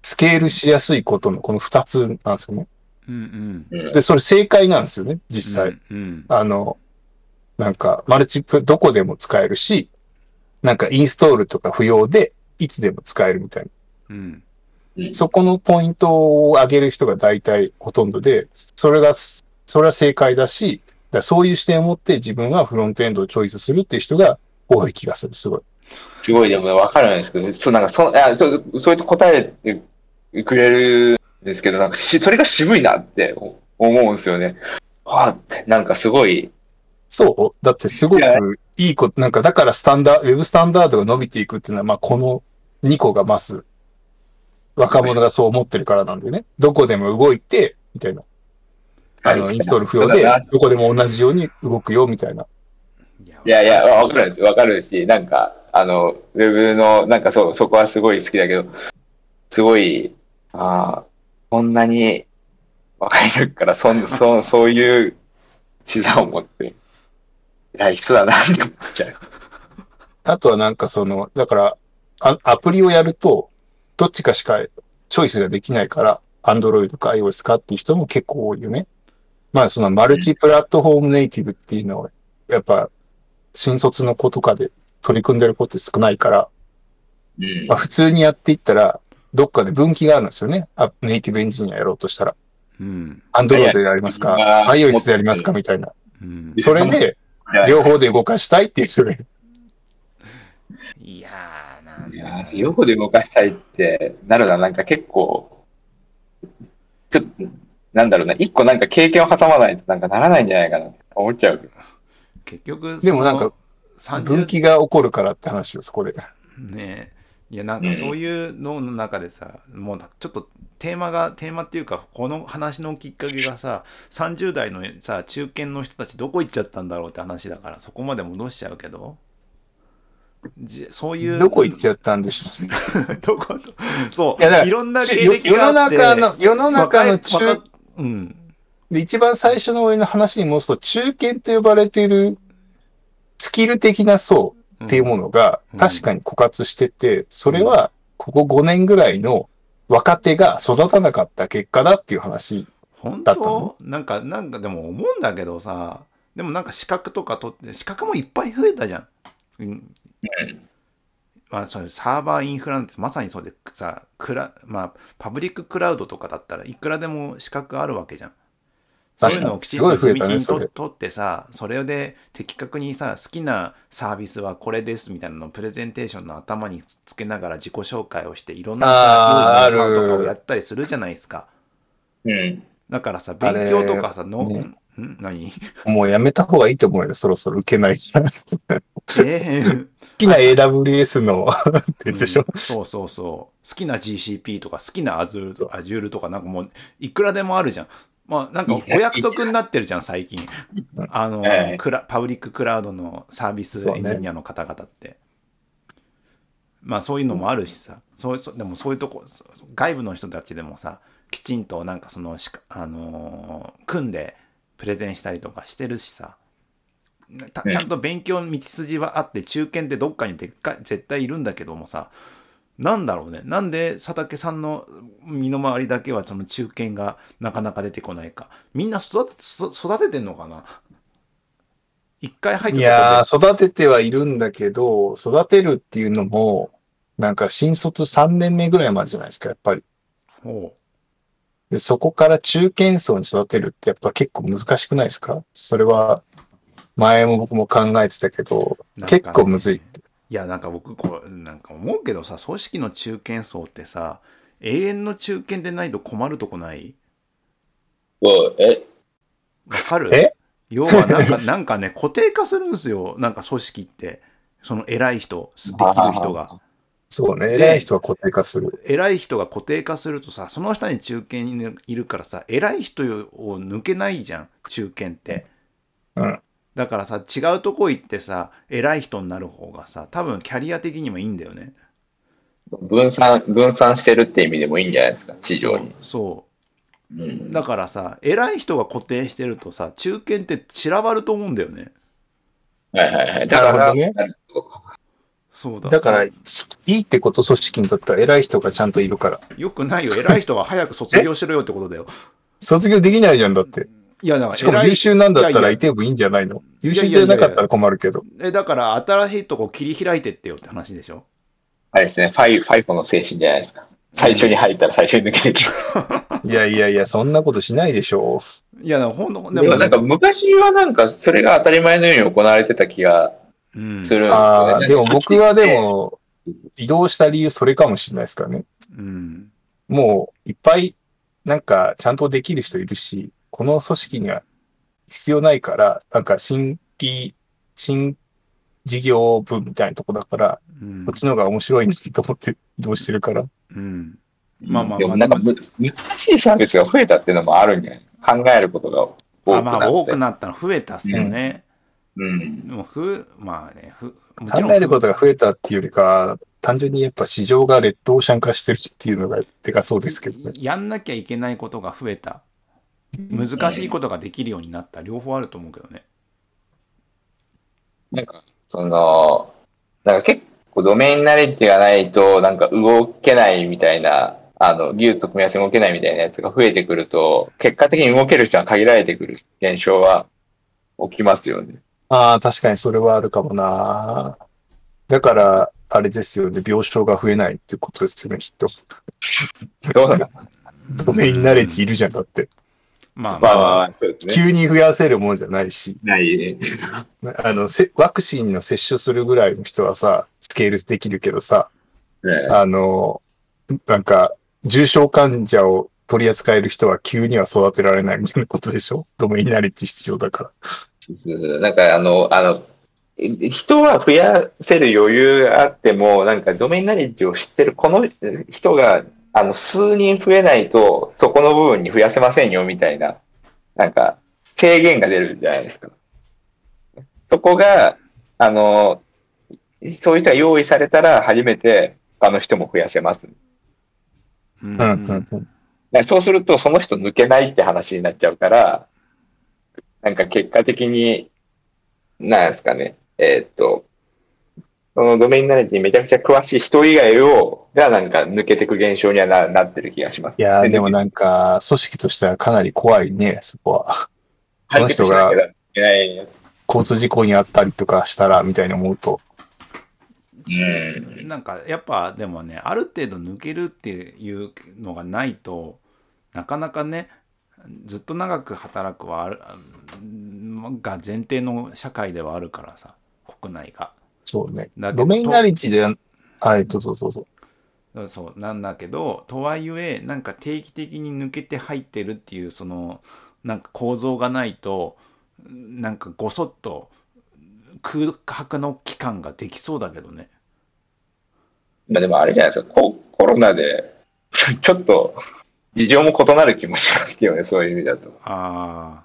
スケールしやすいことのこの2つなんですよね。うんうんうんで、それ正解なんですよね、実際。うんあの、なんか、マルチプ、どこでも使えるし、なんかインストールとか不要で、いつでも使えるみたいな。うんそこのポイントを上げる人が大体ほとんどで、それが、それは正解だし、だそういう視点を持って自分はフロントエンドをチョイスするっていう人が多い気がする、すごい。すごいでもわかるんですけど、そうなんかそ、あそうそうやって答えてくれるんですけど、なんかし、それが渋いなって思うんですよね。あって、なんかすごい、そうだってすごくいやいいこと、なんかだからスタンダード、ウェブスタンダードが伸びていくっていうのは、まあこの2個が増す。若者がそう思ってるからなんでね。どこでも動いて、みたいな。あの、はいインストール不要でどこでも同じように動くよ、みたいな。いやいやわかるんですわかるし、なんか、あの、ウェブの、なんかそう、そこはすごい好きだけど、すごい、ああ、こんなに若い時からそん、そそういう 資産を持って、偉い人だなって思っちゃう。あとはなんかその、だから、あアプリをやると、どっちかしかチョイスができないから、Android か iOS かっていう人も結構多いよね。まあそのマルチプラットフォームネイティブっていうのは、やっぱ、新卒の子とかで取り組んでる子って少ないから、うんまあ普通にやっていったら、どっかで分岐があるんですよね。あネイティブエンジニアやろうとしたら。うん。Android でやりますか ?iOS でやりますか？みたいな。うん。それで、両方で動かしたいっていう人がいる。いやー、なんいだやー、横で動かしたいってなるのはなんか結構、ちょっと、なんだろうな、一個なんか経験を挟まないとなんかならないんじゃないかなって思っちゃう。結局、でもなんか、分岐が起こるからって話をそこで。ねいやなんかそういうのの中でさ、もうちょっとテーマがテーマっていうかこの話のきっかけがさ30代のさ中堅の人たちどこ行っちゃったんだろうって話だからそこまで戻しちゃうけどじそういう。どこ行っちゃったんでしょうね。どこそういやだからいろんなち経歴世のがあって中の、世の中の中若うん。で、一番最初の俺の話に戻すと、中堅と呼ばれているスキル的な層っていうものがうん確かに枯渇してて、それはここ5年ぐらいの若手が育たなかった結果だっていう話。本だった当？のなんかなんかでも思うんだけどさでもなんか資格とか取って資格もいっぱい増えたじゃん。うんまあ、それサーバーインフラなんてまさにそうでさクラ、まあ、パブリッククラウドとかだったらいくらでも資格あるわけじゃん。そういうのをきちんと確かにすごい増えたね地道にとそれ取ってさ、それで的確にさ、好きなサービスはこれですみたいなのをプレゼンテーションの頭につけながら自己紹介をして、いろんなあーさ用意ノウハウとかをやったりするじゃないですか。うん。だからさ、勉強とかさ、の、ねん？何？もうやめた方がいいと思うよ。そろそろ受けない じゃん。好えーきな AWS のやつでしょ？うんそうそうそう。好きな GCP とか、好きな Azure とか、Azure とか、なんかもう、いくらでもあるじゃん。まあ、なんかお約束になってるじゃん、最近。あの、ええクラパブリッククラウドのサービスエンジニアの方々って。まあ、そういうのもあるしさ。そうそうでも、そういうとこ、外部の人たちでもさ、きちんと、なんかそのしか、あのー組んでプレゼンしたりとかしてるしさ。ちゃんと勉強の道筋はあって、中堅ってどっかにでっかい絶対いるんだけどもさ、なんだろうね。なんで佐竹さんの身の回りだけはその中堅がなかなか出てこないか。みんな育て育育ててんのかな？一回入ったいやー、育ててはいるんだけど、育てるっていうのも、なんか新卒3年目ぐらいまでじゃないですか、やっぱり。ほで、そこから中堅層に育てるってやっぱ結構難しくないですか？それは、前も僕も考えてたけど、ね結構むずい。いや、なんか僕こう、なんか思うけどさ、組織の中堅層ってさ、永遠の中堅でないと困るとこない？そうえ、わかる？え？要はなんか、なんかね、固定化するんですよ。なんか組織って。その偉い人、できる人が。そうね、で偉い人は固定化する。偉い人が固定化するとさ、その下に中堅にいるからさ、偉い人を抜けないじゃん、中堅って。うん。だからさ、違うとこ行ってさ、偉い人になる方がさ、多分キャリア的にもいいんだよね。分散、分散してるって意味でもいいんじゃないですか、市場に。そう。うん。だからさ、偉い人が固定してるとさ、中堅って散らばると思うんだよね。はいはいはい。だから、なるほどねそうだ。だから、いいってこと組織にとっては偉い人がちゃんといるから。よくないよ。偉い人は早く卒業しろよってことだよ。卒業できないじゃんだって。いや、だしかもから偉い優秀なんだったらいてもいいんじゃないの？優秀いやいやいやじゃなかったら困るけど。え、だから新しいとこ切り開いてってよって話でしょ？あれですね、ファイ、 FIFO の精神じゃないですか。最初に入ったら最初に抜けてくる。いやいやいや、そんなことしないでしょいや、ほんと、でもなんか昔はなんかそれが当たり前のように行われてた気がうんするんう。ですよね。ああ、でも僕はでも、移動した理由それかもしれないですからね。うん。もういっぱいなんかちゃんとできる人いるし、この組織には必要ないから、なんか新規、新事業部みたいなとこだから、うんこっちの方が面白いと思って移動してるから。うん。まあまあまあでもなんかむ難しいサービスが増えたっていうのもあるんじゃない？考えることが多あまくなって。あ多くなったの増えたっすよね。うん。でもふ、まあね、ふ、考えることが増えたっていうよりか、単純にやっぱ市場が劣等者化してるっていうのがでかそうですけどね。やんなきゃいけないことが増えた。難しいことができるようになった。両方あると思うけどね。なんか、その、なんか結構ドメインナレッジがないと、なんか動けないみたいな、あの、技術と組み合わせ動けないみたいなやつが増えてくると、結果的に動ける人が限られてくる現象は起きますよね。ああ、確かにそれはあるかもな。だから、あれですよね、病床が増えないっていうことですよね、きっと。どうなんだ ドメインナレッジいるじゃん、だって。まあまあ。急に増やせるもんじゃないし、ないね。あの、せワクチンの接種するぐらいの人はさ、スケールできるけどさ、ねあの、なんか、重症患者を取り扱える人は急には育てられないみたいなことでしょ？ドメインナレッジ必要だから。なんかあの、あの、人は増やせる余裕があっても、なんかドメインナレッジを知ってるこの人が、あの、数人増えないと、そこの部分に増やせませんよ、みたいな、なんか、制限が出るじゃないですか。そこが、あの、そういう人が用意されたら、初めて他の人も増やせます。うんうんうんうん。でそうすると、その人抜けないって話になっちゃうから、なんか結果的に、なんですかね、えーっと、そのドメインナレッジにめちゃくちゃ詳しい人以外を、がなんか抜けていく現象にはななってる気がします。いやー、でもななんか、組織としてはかなり怖いね、そこは。その人が交通事故にあったりとかしたら、みたいに思うと。うん。なんかやっぱでもねある程度抜けるっていうのがないとなかなかねずっと長く働くはが前提の社会ではあるからさ国内が。そうね。ドメインナレッジで、はい、どうぞどうぞ。そうなんだけどとはいえなんか定期的に抜けて入ってるっていうそのなんか構造がないとなんかごそっと空白の期間ができそうだけどね。まあでもあれじゃないですか、ココロナで、ちょっと、事情も異なる気もしますけどね、そういう意味だと。あ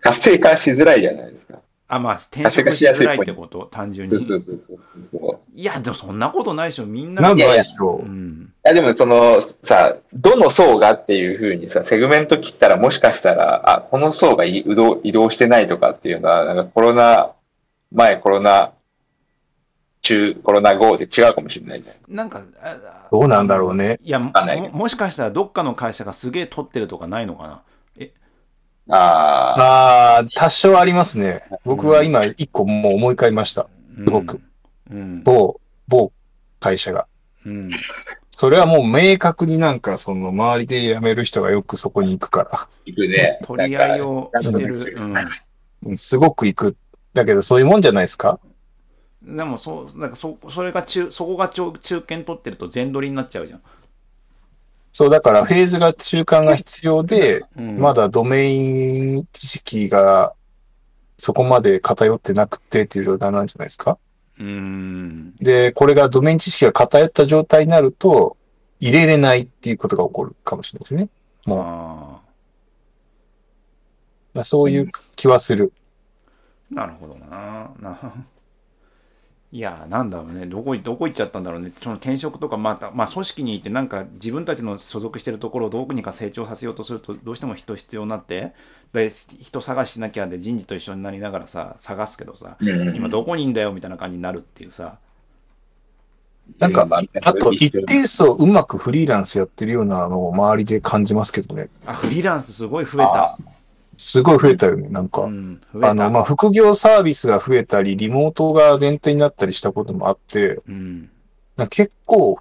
活性化しづらいじゃないですか。あ。あまあ転職しづらいってこと？単純に。そうそうそうそうそう。いやでもそんなことないでしょみんな。なんないでしょう。うん。いやでもそのさ、どの層がっていうふうにさ、セグメント切ったらもしかしたら、あ、この層が移動移動してないとかっていうのは、なんかコロナ前、コロナ中、コロナ後で違うかもしれないじゃん。なんか、あどうなんだろうね。いやももしかしたらどっかの会社がすげえ取ってるとかないのかな？ああ、ああ、多少ありますね。僕は今一個もう思い返りました。すすごく。うん。某、某会社が。うん。それはもう明確になんかその周りで辞める人がよくそこに行くから。行くね。取り合いをしてる。うん。うんすごく行く。だけどそういうもんじゃないですか？でもそう、なんかそ、それが中、そこが中中堅取ってると全取りになっちゃうじゃん。そう、だからフェーズが中間が必要で、うん、まだドメイン知識がそこまで偏ってなくてっていう状態なんじゃないですかうん。で、これがドメイン知識が偏った状態になると、入れれないっていうことが起こるかもしれないですね。もうあまあ、そういう気はする。あ。なるほどな。ないや、なんだろうね。どこい、どこ行っちゃったんだろうね。その転職とか、また、まあ、組織にいて、なんか自分たちの所属してるところをどうにか成長させようとすると、どうしても人必要になって、で、人探ししなきゃで人事と一緒になりながらさ、探すけどさ、うん今どこにいんだよみたいな感じになるっていうさ。なんかまあ、あと一定数うまくフリーランスやってるようなのを周りで感じますけどね。あ、フリーランスすごい増えた。すごい増えたよね、なんか。うん。あの、まあ、副業サービスが増えたり、リモートが前提になったりしたこともあって、うん。なんか結構、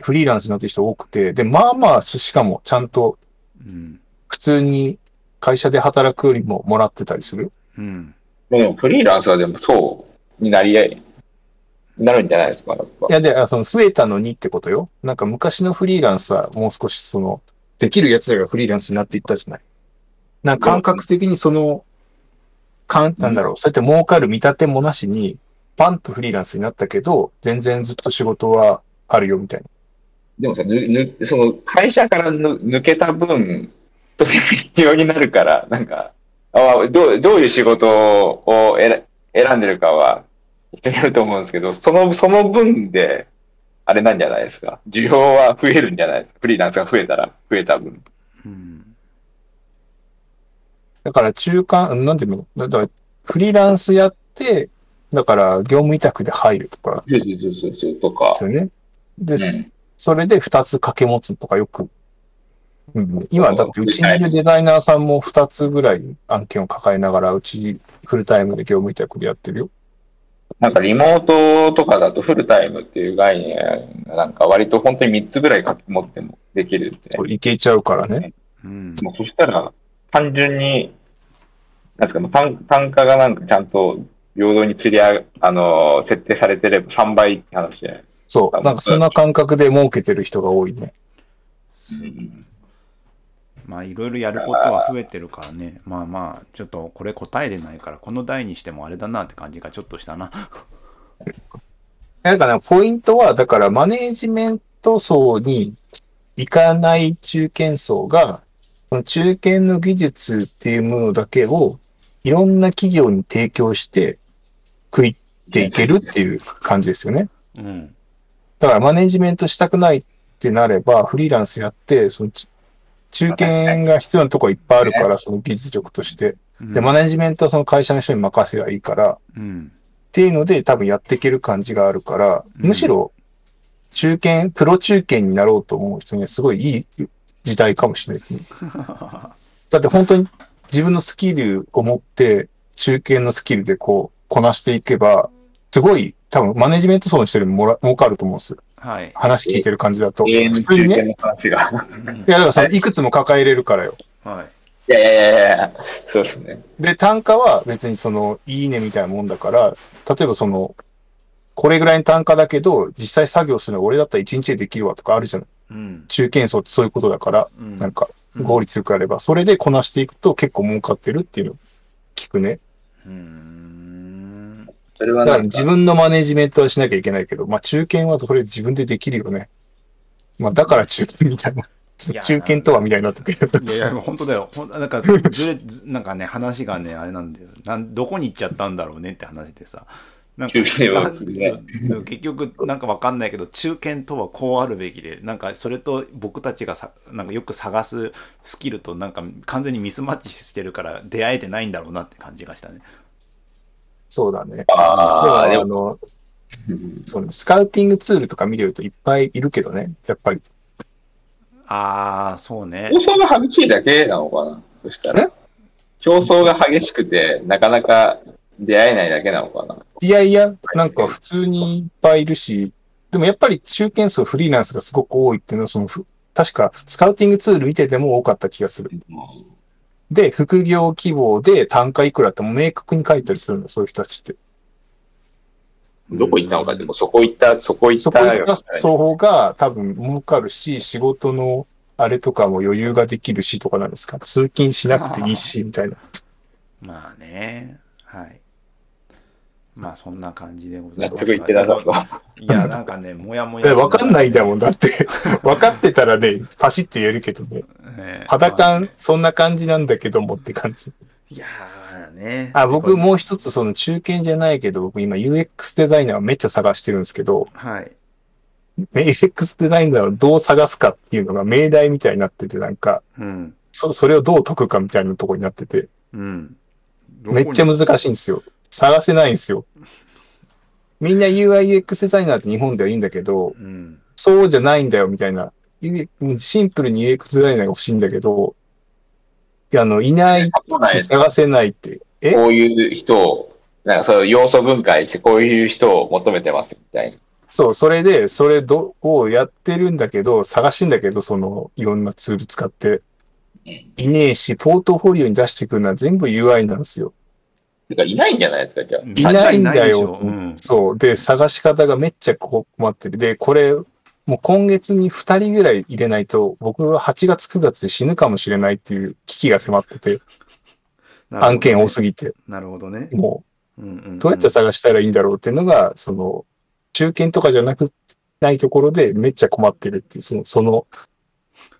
フリーランスになってる人多くて、で、まあまあ、しかもちゃんとうん。普通に会社で働くよりももらってたりする。うん。でもフリーランスはでもそうになり合い、なるんじゃないですか、やっぱいや、で、あその増えたのにってことよ。なんか昔のフリーランスはもう少しその、できる奴らがフリーランスになっていったじゃない。なんか感覚的にその、かん、なんだろう、そうやって儲かる見立てもなしに、パンとフリーランスになったけど、全然ずっと仕事はあるよみたいな。でもさ、ぬぬその会社からぬ抜けた分、とても必要になるから、なんか、あどうどういう仕事を選選んでるかは人によると思うんですけど、そのその分で、あれなんじゃないですか。需要は増えるんじゃないですか。フリーランスが増えたら、増えた分。うん。だから中間、うんなんていうの？だからフリーランスやって、だから業務委託で入るとかそうそうそうそうとかで。すよね。で、うんそれで二つ掛け持つとかよく、うん、今だってうちにいるデザイナーさんも二つぐらい案件を抱えながら、うちフルタイムで業務委託でやってるよ。なんかリモートとかだとフルタイムっていう概念がなんか割と本当に3つぐらい書き持ってもできるって。そういけちゃうからね。うん。もうそしたら、単純に、なんですか、単単価がなんかちゃんと平等に釣り上げ、あのー設定されてれば3倍って話で。そう。なんかそんな感覚で儲けてる人が多いね。うんまあいろいろやることは増えてるからね。まあまあ、ちょっとこれ答えれないから、この題にしてもあれだなって感じがちょっとしたな。だから、ポイントは、だから、マネージメント層に行かない中堅層が、この中堅の技術っていうものだけを、いろんな企業に提供して、食いっていけるっていう感じですよね。うん。だから、マネージメントしたくないってなれば、フリーランスやって、そのち中堅が必要なとこいっぱいあるから、その技術力として。で、マネージメントはその会社の人に任せりゃいいから、うん。っていうので多分やっていける感じがあるから、うんむしろ中堅、プロ中堅になろうと思う人にはすごいいい時代かもしれないですね。だって本当に自分のスキルを持って中堅のスキルでこうこなしていけば、すごい多分マネジメント層の人よりももら儲かると思うんですよ。はい。話聞いてる感じだと。普通にね。の中堅の話が。うんいや、だからそのいくつも抱えれるからよ。はい。いやいやいやいや、そうですね。で、単価は別にその、いいねみたいなもんだから、例えばその、これぐらいの単価だけど、実際作業するのは俺だったら1日でできるわとかあるじゃん。うん。中堅層ってそういうことだから、うんなんか、合理よくあれば、それでこなしていくと結構儲かってるっていうのを聞くね。うーん。それはだから自分のマネジメントはしなきゃいけないけど、まあ中堅はそれ自分でできるよね。まあだから中堅みたいな。中堅とはみたいになってくる。いやいや、本当だよ。ほんなんか、ずれ、ずなんかね、話がね、あれなんだよ。なんどこに行っちゃったんだろうねって話でさ。なんか中堅はだね結局、なんかわかんないけど、中堅とはこうあるべきで、なんかそれと僕たちがさ、なんかよく探すスキルとなんか完全にミスマッチしてるから出会えてないんだろうなって感じがしたね。そうだね。でああ、でも、あも、の、そうね、スカウティングツールとか見てるといっぱいいるけどね。やっぱり。ああ、そうね競。争が激しいだけなのかなそしたらえ？競争が激しくて、なかなか出会えないだけなのかないやいや、なんか普通にいっぱいいるし、でもやっぱり中堅層フリーランスがすごく多いっていうのは、そのふ、確かスカウティングツール見てても多かった気がする。で、副業希望で単価いくらっても明確に書いたりするんだ、そういう人たちって。どこ行ったのか、でもそこ行った、そこ行ったよそこ行った層が多分儲かるし、仕事のあれとかも余裕ができるしとかなんですか。通勤しなくていいし、みたいな。まあね。はい。まあそんな感じでございます。納得いってなさそう。いや、なんかね、もやもや。でわかんないんだもん、だって。分かってたらね、パシッと言えるけどね。ね。肌まあ感、そんな感じなんだけどもって感じ。いやーね。あ、僕もう一つその中堅じゃないけど、僕今 UX デザイナーをめっちゃ探してるんですけど、はい。UX デザイナーをどう探すかっていうのが命題みたいになってて、なんか、うん。そ、それをどう解くかみたいなところになってて、うん。めっちゃむ難しいんですよ。探せないんですよ。みんな UIUX デザイナーって日本ではいいんだけど、うん。そうじゃないんだよみたいな。シンプルに UX デザイナーが欲しいんだけど、いやあの、いないし探せないって。え？こういう人を、なんかそういう要素分解して、こういう人を求めてますみたいな。そう、それで、それどをやってるんだけど、探しんだけど、その、いろんなツール使って、いねえし、ポートフォリオに出してくるのは全部 UI なんですよ。てか、いないんじゃないですか、じゃあ。いないんだようん。そう。で、探し方がめっちゃ困ってる。で、これ、もう今月に2人ぐらい入れないと、僕は8月9月で死ぬかもしれないっていう危機が迫ってて、案件多すぎて、なるほどね。もうんうんうんう、どうやって探したらいいんだろうっていうのが、その、中堅とかじゃなく、ないところでめっちゃ困ってるっていう、その、その、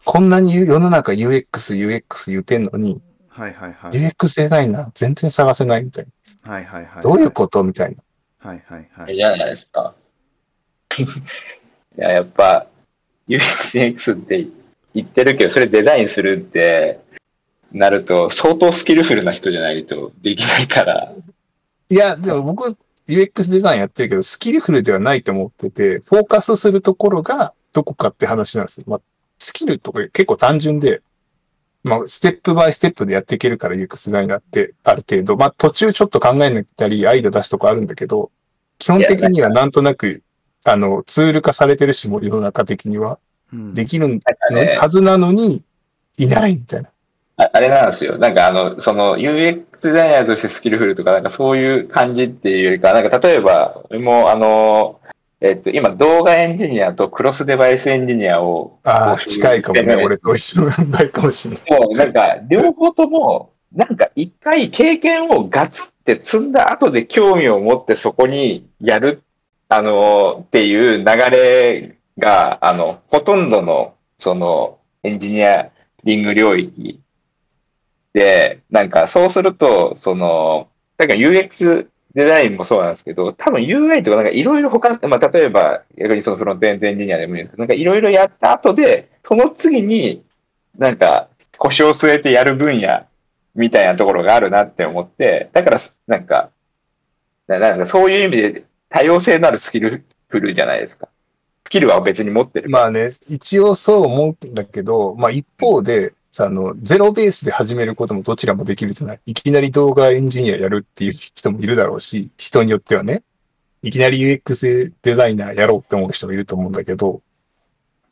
こんなに世の中 UX、UX 言ってんのに、はいはいはい。UX デザイナー全然探せないみたいはいはいはい。な。どういうことみたいな。はいはいはい。じゃないですか。いや、やっぱ、UXX って言ってるけど、それデザインするってなると、相当スキルフルな人じゃないとできないから。いや、でも僕、UX デザインやってるけど、スキルフルではないと思ってて、フォーカスするところがどこかって話なんですよ。まあ、スキルとか結構単純で、まあ、ステップバイステップでやっていけるから UX デザイナーってある程度。まあ、途中ちょっと考えなきたり、アイデア出すとこあるんだけど、基本的にはなんとなく、あの、ツール化されてるし、もう世の中的には。うんできるはずなのに、いないみたいな。ああれなんですよ。なんかあの、その UX デザイナーとしてスキルフルとか、なんかそういう感じっていうよりか、なんか例えば、俺もあの、えっと、今、動画エンジニアとクロスデバイスエンジニアを。ああ、近いかもね。俺俺と一緒の問題かもしれない。そう、なんか、両方とも、なんか一回経験をガツって積んだ後で興味を持ってそこにやる、あの、っていう流れが、あの、ほとんどの、その、エンジニアリング領域で、なんかそうすると、その、なんか UX デザインもそうなんですけど、多分 UI とかなんかいろいろ他、まあ例えば逆にそのフロントエンドエンジニアでもいいんですけど、なんかいろいろやった後で、その次になんか腰を据えてやる分野みたいなところがあるなって思って、だからなんか、ななんかそういう意味で多様性のあるスキルフルじゃないですか。スキルは別に持ってる。まあね、一応そう思うんだけど、まあ一方で、さあの、ゼロベースで始めることもどちらもできるじゃない。いきなり動画エンジニアやるっていう人もいるだろうし、人によってはね、いきなり UX デザイナーやろうって思う人もいると思うんだけど、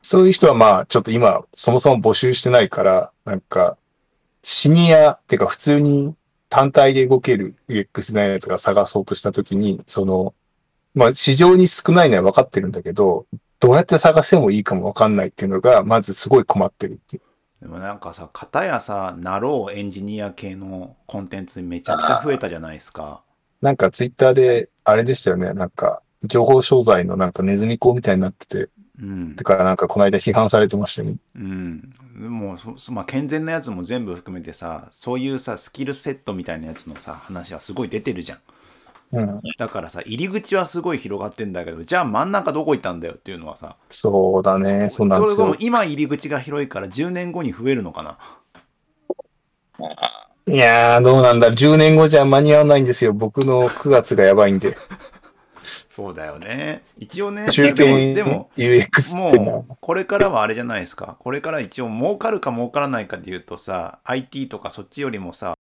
そういう人はまあ、ちょっと今、そもそも募集してないから、なんか、シニアってか普通に単体で動ける UX デザイナーとか探そうとしたときに、その、まあ市場に少ないのは分かってるんだけど、どうやって探せもいいかも分かんないっていうのが、まずすごい困ってるっていう。でもなんかさ、片やさ、なろうエンジニア系のコンテンツめちゃくちゃ増えたじゃないですか。なんかツイッターで、あれでしたよね、なんか、情報商材のなんかネズミ講みたいになってて、うんて。からなんかこの間批判されてましたよね。うん。でもそそまあ、健全なやつも全部含めてさ、そういうさ、スキルセットみたいなやつのさ、話はすごい出てるじゃん。うん。だからさ、入り口はすごい広がってんだけど、じゃあ真ん中どこ行ったんだよっていうのはさ、そうだね、そうなんですよそれとも。今入り口が広いから10年後に増えるのかな？いやー、どうなんだ。10年後じゃ間に合わないんですよ。僕の9月がやばいんで。そうだよね。一応ね、中堅でも、UX ってもう、これからはあれじゃないですか。これから一応、儲かるか儲からないかで言うとさ、IT とかそっちよりもさ、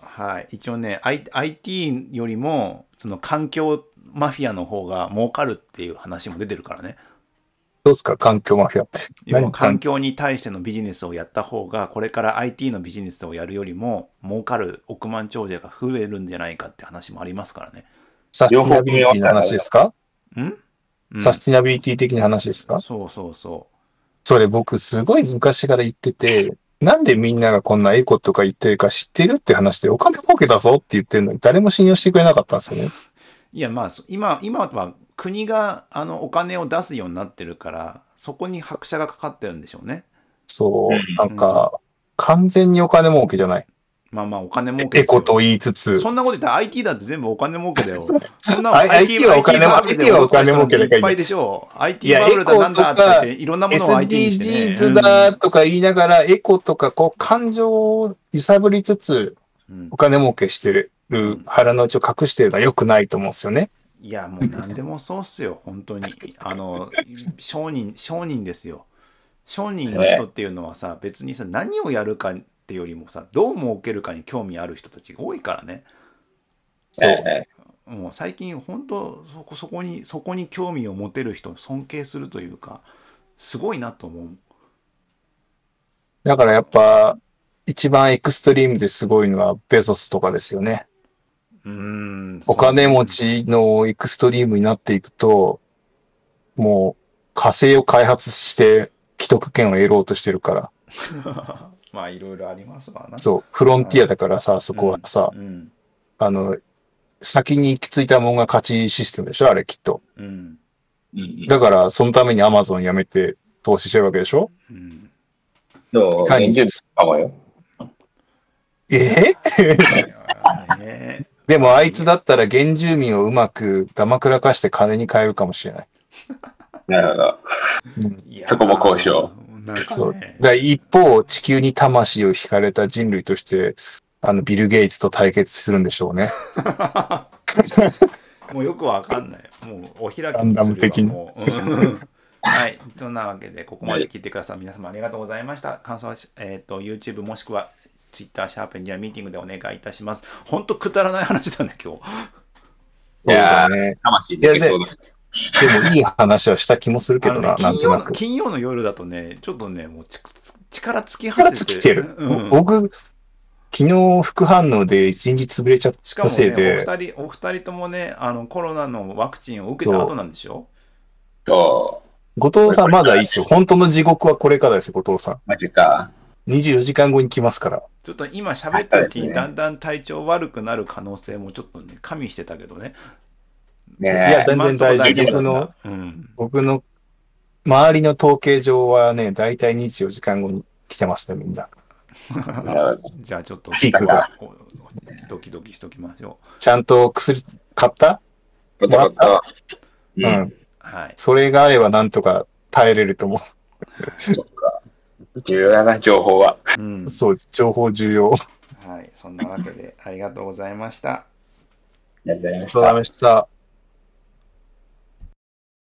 はい、一応ね、I- IT よりも、その環境マフィアの方が儲かるっていう話も出てるからね。どうですか？環境マフィアって。要は何？環境に対してのビジネスをやった方が、これから IT のビジネスをやるよりも、儲かる億万長者が増えるんじゃないかって話もありますからね。サスティナビリティの話ですか、ん、うん。サスティナビリティ的な話ですか？そうそうそそれ僕すごい昔から言ってて、なんでみんながこんなエコとか言ってるか知ってるって話でお金儲けだぞって言ってるのに誰も信用してくれなかったんですよね。う。いや、まあ、そ今、今は国があのお金を出すようになってるから、そこに拍車がかかってるんでしょうね。そううん、なんか、完全にお金儲けじゃない。まあまあ、お金儲けエコと言いつつ、そんなこと言ったら IT だって全部お金儲けだよ。そんな IT はお金も IT はお金儲けだからいいいっぱいでしょう。IT いやバブルだなんだって言って、いろんなものを IT にして、ね。SDGs だとか言いながら、エコとかこう感情を揺さぶりつつ、うんお金儲けしてる腹の内を隠してるのは良くないと思うんですよね。いや、もう何でもそうっすよ、本当に。あの、商人、商人ですよ。商人の人っていうのはさ、別にさ、何をやるかってよりもさ、どう儲けるかに興味ある人たちが多いからね。そう。えもう最近、本当そこ、そこに、そこに興味を持てる人を尊敬するというか、すごいなと思う。だからやっぱ、一番エクストリームですごいのはベゾスとかですよね。うーん。お金持ちのエクストリームになっていくと、もう火星を開発して既得権を得ろうとしてるから。まあ、いろいろありますわな。そう、フロンティアだからさ、そこはさ、うん。あの、先に行き着いたもんが勝ちシステムでしょあれきっと。うん。うんだから、そのためにアマゾン辞めて投資してるわけでしょ？うん。そう、いかに現実かもよ。え？ーねでもあいつだったら原住民をうまくだまくらかして金に変えるかもしれない。なるほど。うんそこも交渉。なんかそう。ね一方、地球に魂を引かれた人類として、あの、ビル・ゲイツと対決するんでしょうね。もうよくわかんない。もうお開きランダム的ににするわもううんはい。そんなわけで、ここまで聞いてくださった皆様ありがとうございました。感想は、えっ、と、YouTube もしくは Twitter、シャープエンジニアミーティングでお願いいたします。ほんとくだらない話だね、今日。そうだね。魂抜けそうだ。でもいい話はした気もするけどな、ねなんとなく。金曜の夜だとね、ちょっとね、もうち力尽き力果てて尽きてる。うん僕、昨日副反応で一日潰れちゃったしかもね、せいで、お二人、お二人ともね、あの、コロナのワクチンを受けた後なんでしょ？そ後藤さんまだいいっすよ。本当の地獄はこれからですよ、後藤さん。う、マジか。24時間後に来ますから。ちょっと今喋った時にだんだん体調悪くなる可能性もちょっとね、加味してたけどね。ねいや、全然大丈夫。僕の、うん。僕の周りの統計上はね、だいたい24時間後に来てますね、みんな。じゃあちょっと、ピークがおドキドキしときましょちゃんと薬買った？ことことううん。はい。それがあればなんとか耐えれると思 重要だな、情報は。うんう。。そう、情報重要。はい。そんなわけで、ありがとうございました。ありがとうございま。した。